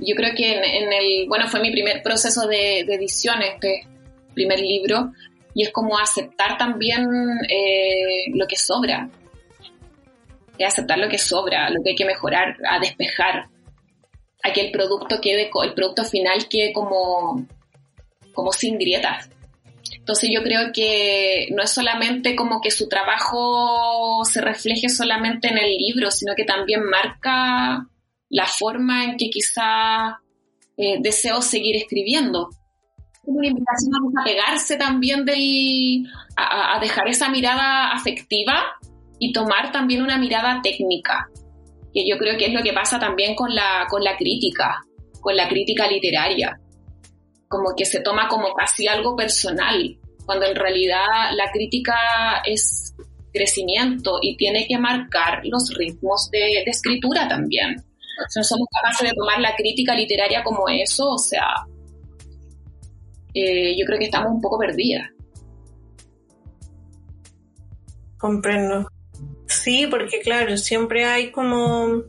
Yo creo que en, el, bueno, fue mi primer proceso de, edición, este primer libro, y es como aceptar también lo que sobra, es aceptar lo que sobra, lo que hay que mejorar, a despejar, a que el producto quede, el producto final quede como, como sin grietas. Entonces yo creo que no es solamente como que su trabajo se refleje solamente en el libro, sino que también marca la forma en que quizá eh, deseo seguir escribiendo. Como una invitación a pegarse también del, a, a dejar esa mirada afectiva y tomar también una mirada técnica, que yo creo que es lo que pasa también con la, con la crítica, con la crítica literaria, como que se toma como casi algo personal, cuando en realidad la crítica es crecimiento y tiene que marcar los ritmos de, escritura también. Si no somos capaces de tomar la crítica literaria como eso, o sea, eh, yo creo que estamos un poco perdidas. Comprendo. Sí, porque claro, siempre hay como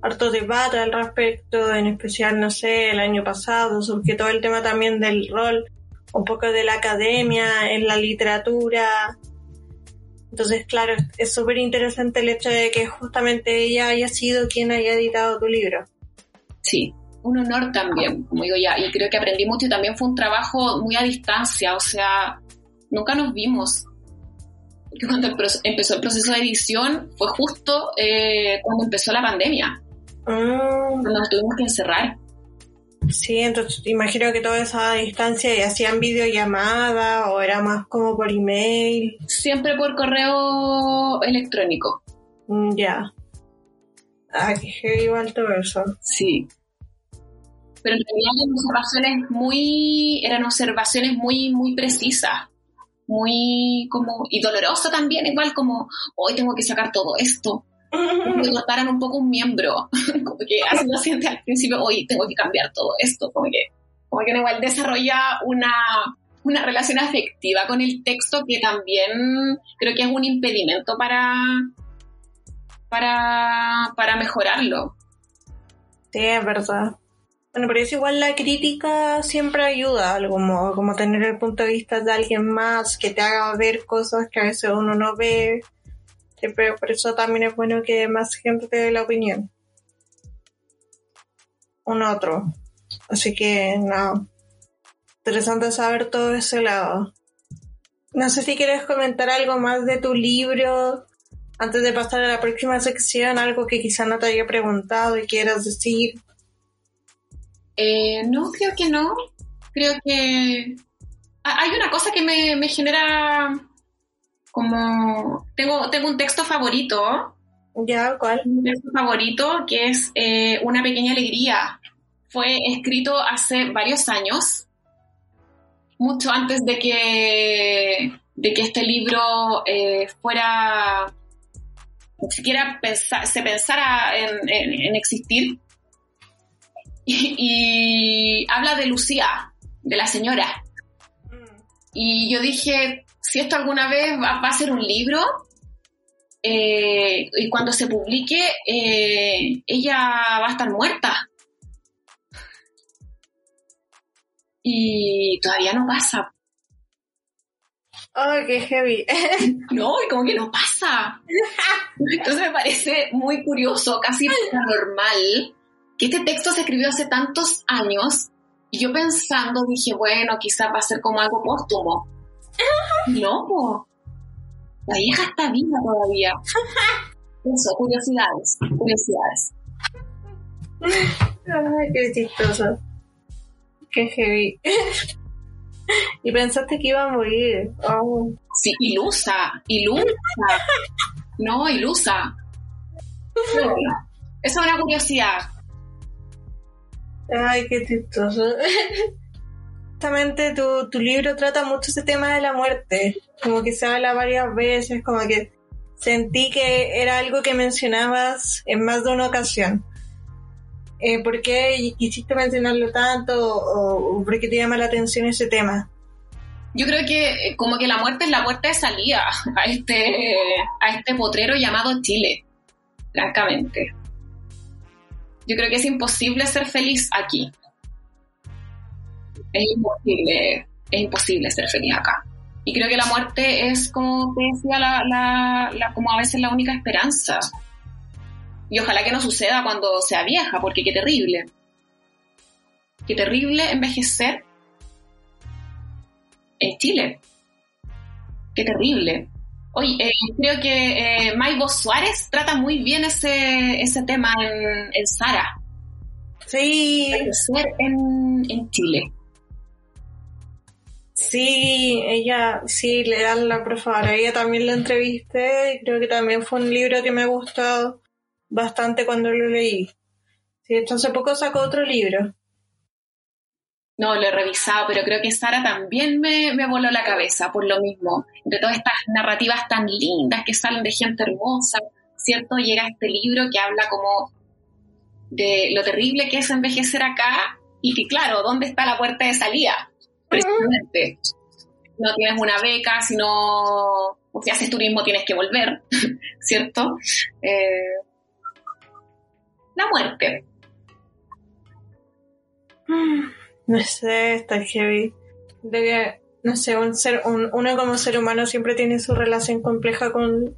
harto debate al respecto, en especial, no sé, el año pasado, sobre todo el tema también del rol, un poco de la academia, en la literatura. Entonces, claro, es súper interesante el hecho de que justamente ella haya sido quien haya editado tu libro. Sí, un honor también, como digo ya, y creo que aprendí mucho y también fue un trabajo muy a distancia, o sea, nunca nos vimos, que cuando empezó el proceso de edición fue justo eh, cuando empezó la pandemia. Mm. Cuando nos tuvimos que encerrar. Sí, entonces imagino que toda esa distancia y hacían videollamada o era más como por email. Siempre por correo electrónico. Mm, ya. Ah, qué igual todo eso. Sí. Pero en realidad eran observaciones muy, eran observaciones muy, muy precisas muy como, y doloroso también, igual como, hoy tengo que sacar todo esto. Me cortaran un poco un miembro, como que así lo siente al principio, hoy tengo que cambiar todo esto, como que, como que igual desarrolla una, una relación afectiva con el texto que también creo que es un impedimento para, para, para mejorarlo. Sí, es verdad. Bueno, pero es igual la crítica siempre ayuda, como, como tener el punto de vista de alguien más que te haga ver cosas que a veces uno no ve. Siempre, por eso también es bueno que más gente te dé la opinión. Un otro. Así que, no. Interesante saber todo ese lado. No sé si quieres comentar algo más de tu libro antes de pasar a la próxima sección, algo que quizá no te haya preguntado y quieras decir. Eh, no, creo que no. Creo que hay una cosa que me, genera como tengo tengo un texto favorito. Ya, ¿cuál? Un texto favorito que es eh, Una pequeña alegría. Fue escrito hace varios años, mucho antes de que de que este libro eh, fuera siquiera se pensara en existir y, habla de Lucía, de la señora. Y yo dije, si esto alguna vez va, a ser un libro, eh, y cuando se publique, eh, ella va a estar muerta. Y todavía no pasa. ¡Ay, qué heavy! no, y como que no pasa. Entonces me parece muy curioso, casi normal este texto se escribió hace tantos años y yo pensando dije, bueno, quizás va a ser como algo póstumo. No, la vieja está viva todavía. Eso, curiosidades, curiosidades. Ay, qué chistoso. Qué heavy. y pensaste que iba a morir. Oh. Sí, ilusa, ilusa. No, ilusa. esa es una curiosidad. Ay, qué chistoso. Justamente tu, tu libro trata mucho ese tema de la muerte, como que se habla varias veces, como que sentí que era algo que mencionabas en más de una ocasión. Eh, ¿Por qué quisiste mencionarlo tanto o, o por qué te llama la atención ese tema? Yo creo que eh, como que la muerte es la puerta de salida a este, a este potrero llamado Chile, francamente. Yo creo que es imposible ser feliz aquí. Es imposible, es imposible ser feliz acá. Y creo que la muerte es, como te decía, la, la, la- como a veces la única esperanza. Y ojalá que no suceda cuando sea vieja, porque qué terrible. Qué terrible envejecer en Chile. Qué terrible. Oye, eh, creo que eh, Maibo Suárez trata muy bien ese, ese tema en, en Sara. Sí, Envejecer en, en Chile. sí, ella, sí, le dan la profesora. Ella también la entrevisté y creo que también fue un libro que me gustó bastante cuando lo leí. Sí, esto hace poco sacó otro libro. No, lo he revisado, pero creo que Sara también me, me voló la cabeza por lo mismo. Entre todas estas narrativas tan lindas que salen de gente hermosa, ¿cierto? Llega este libro que habla como de lo terrible que es envejecer acá y que, claro, ¿dónde está la puerta de salida? Precisamente. No tienes una beca, si no, o si haces turismo tienes que volver, ¿cierto? Eh, la muerte. No sé, está heavy. Debe, no sé, un ser, un- uno como ser humano siempre tiene su relación compleja con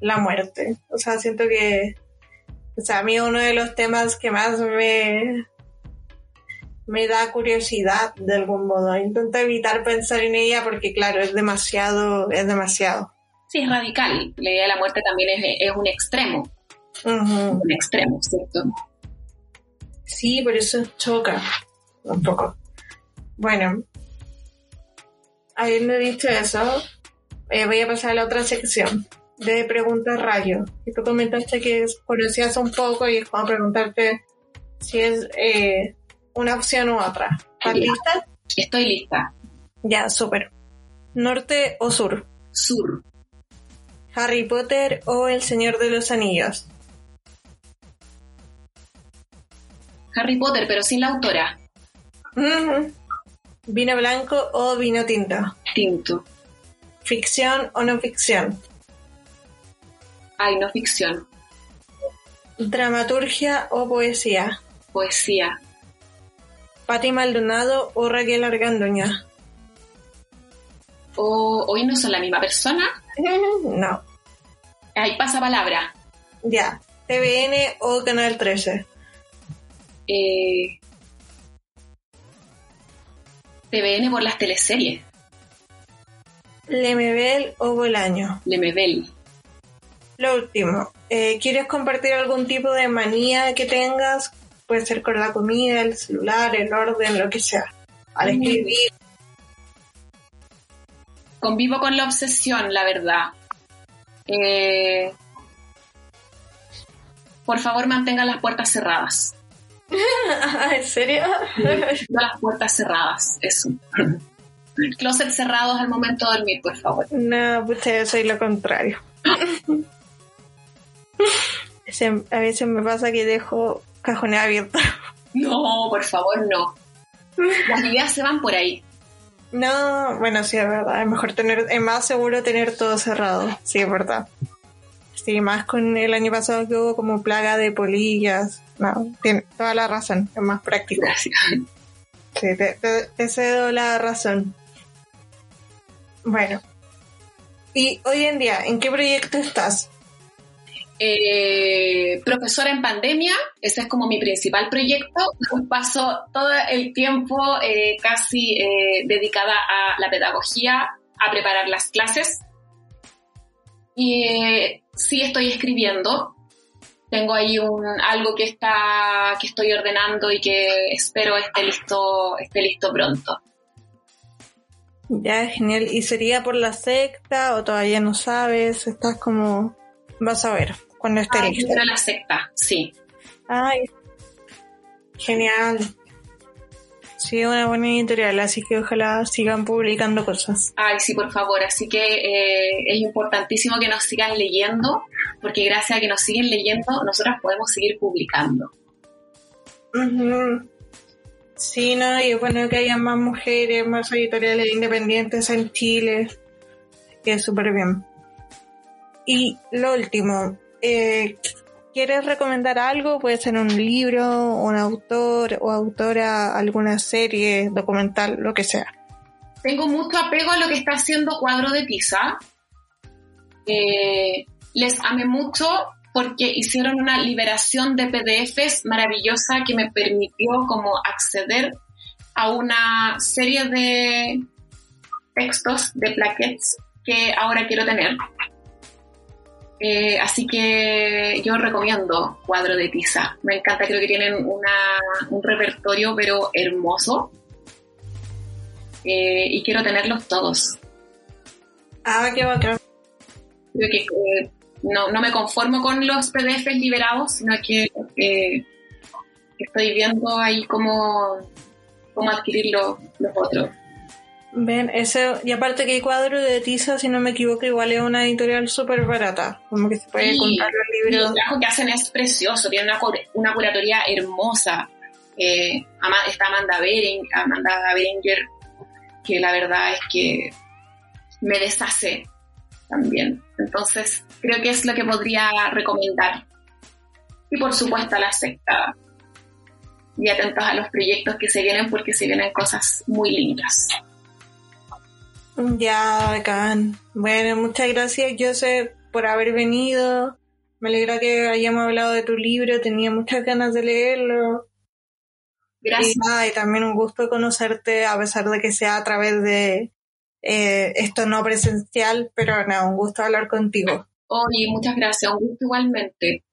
la muerte. O sea, siento que, o sea, a mí uno de los temas que más me, me da curiosidad de algún modo. Intento evitar pensar en ella porque, claro, es demasiado, es demasiado. Sí, es radical. La idea de la muerte también es, es un extremo. Un extremo, ¿cierto? Sí, por eso choca un poco. Bueno, habiendo dicho eso, eh, voy a pasar a la otra sección de preguntas rayo. Y tú comentaste que conocías un poco y es como preguntarte si es eh, una opción u otra. ¿Estás lista? Estoy lista. Ya, súper. ¿Norte o sur? Sur. ¿Harry Potter o El Señor de los Anillos? Harry Potter, pero sin la autora. ¿Vino blanco o vino tinto? Tinto. ¿Ficción o no ficción? Ay, no ficción. ¿Dramaturgia o poesía? Poesía. ¿Pati Maldonado o Raquel Argandoña? O hoy no son la misma persona. No. Ahí pasa palabra. Ya. ¿TVN o Canal 13? Eh, TVN por las teleseries. ¿Lemebel o Bolaño? Lemebel. Lo último. eh, ¿Quieres compartir algún tipo de manía que tengas? Puede ser con la comida, el celular, el orden, lo que sea. Al escribir. Convivo con la obsesión, la verdad. Eh, por favor, mantengan las puertas cerradas. ¿En serio? Todas las puertas cerradas, eso. Closet cerrados al momento de dormir, por favor. no, pues yo soy lo contrario. Se- a veces me pasa que dejo cajones abiertos. No, por favor, no. Las ideas se van por ahí. No, bueno, sí, es verdad. Es mejor tener, es más seguro tener todo cerrado. Sí, es verdad. Sí, más con el año pasado que hubo como plaga de polillas. No, tiene toda la razón. Es más práctico. Gracias. Sí, te, te- te cedo la razón. Bueno. Y hoy en día, ¿en qué proyecto estás? Eh, profesora en pandemia, ese es como mi principal proyecto. Paso todo el tiempo eh, casi eh, dedicada a la pedagogía, a preparar las clases. Y eh, sí estoy escribiendo. Tengo ahí un, algo que está que estoy ordenando y que espero esté listo esté listo pronto. Ya, genial. ¿Y sería por la secta o todavía no sabes? Estás como... Vas a ver cuando esté Ah, listo. la secta, sí. Ay, genial. Sí, una buena editorial, así que ojalá sigan publicando cosas. Ay, sí, por favor. Así que eh, es importantísimo que nos sigan leyendo, porque gracias a que nos siguen leyendo, nosotras podemos seguir publicando. Sí, no, y es bueno que haya más mujeres, más editoriales independientes en Chile, que es súper bien. Y lo último, eh, ¿quieres recomendar algo? Puede ser un libro, un autor o autora, alguna serie, documental, lo que sea. Tengo mucho apego a lo que está haciendo Cuadro de Pisa. Eh, les amé mucho porque hicieron una liberación de PDFs maravillosa que me permitió como acceder a una serie de textos de plaquettes que ahora quiero tener. Eh, así que yo recomiendo Cuadro de Tiza. Me encanta, creo que tienen un repertorio pero hermoso. Eh, y quiero tenerlos todos. Ah, qué bacán. Creo que eh, no, no me conformo con los PDFs liberados, sino que estoy viendo ahí cómo, cómo adquirir los, los otros. Ven, ese, y aparte que hay cuadro de Tiza, si no me equivoco, igual es una editorial súper barata, como que se puede comprar los libros. El trabajo que hacen es precioso, tiene una, una curatoría hermosa. Eh, está Amanda, Bering, Amanda Beringer, que la verdad es que me deshace también. Entonces, creo que es lo que podría recomendar. Y por supuesto a la secta. Y atentos a los proyectos que se vienen porque se vienen cosas muy lindas. Ya, bacán. Bueno, muchas gracias, Joseph, por haber venido. Me alegra que hayamos hablado de tu libro, tenía muchas ganas de leerlo. Gracias. Y, también un gusto conocerte, a pesar de que sea a través de eh, esto no presencial, pero nada, un gusto hablar contigo. Oye, muchas gracias, un gusto igualmente.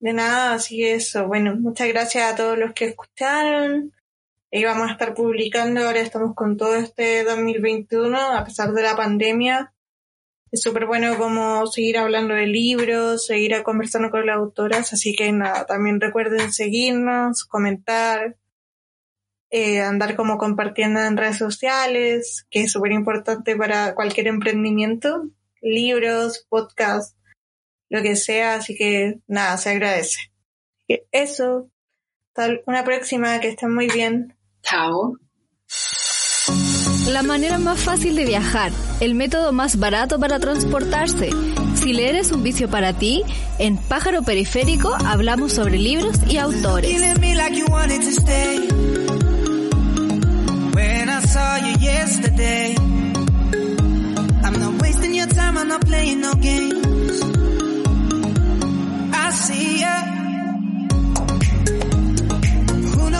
De nada, así eso. Bueno, muchas gracias a todos los que escucharon y vamos a estar publicando, ahora estamos con todo este 2021, a pesar de la pandemia. Es súper bueno como seguir hablando de libros, seguir conversando con las autoras, así que nada, también recuerden seguirnos, comentar, eh, andar como compartiendo en redes sociales, que es súper importante para cualquier emprendimiento, libros, podcast, lo que sea, así que nada, se agradece. Eso, tal, una próxima, que estén muy bien. Tao. La manera más fácil de viajar, el método más barato para transportarse. Si leer es un vicio para ti, en Pájaro Periférico hablamos sobre libros y autores.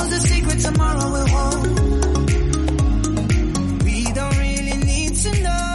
knows the secret tomorrow we'll hold. We don't really need to know.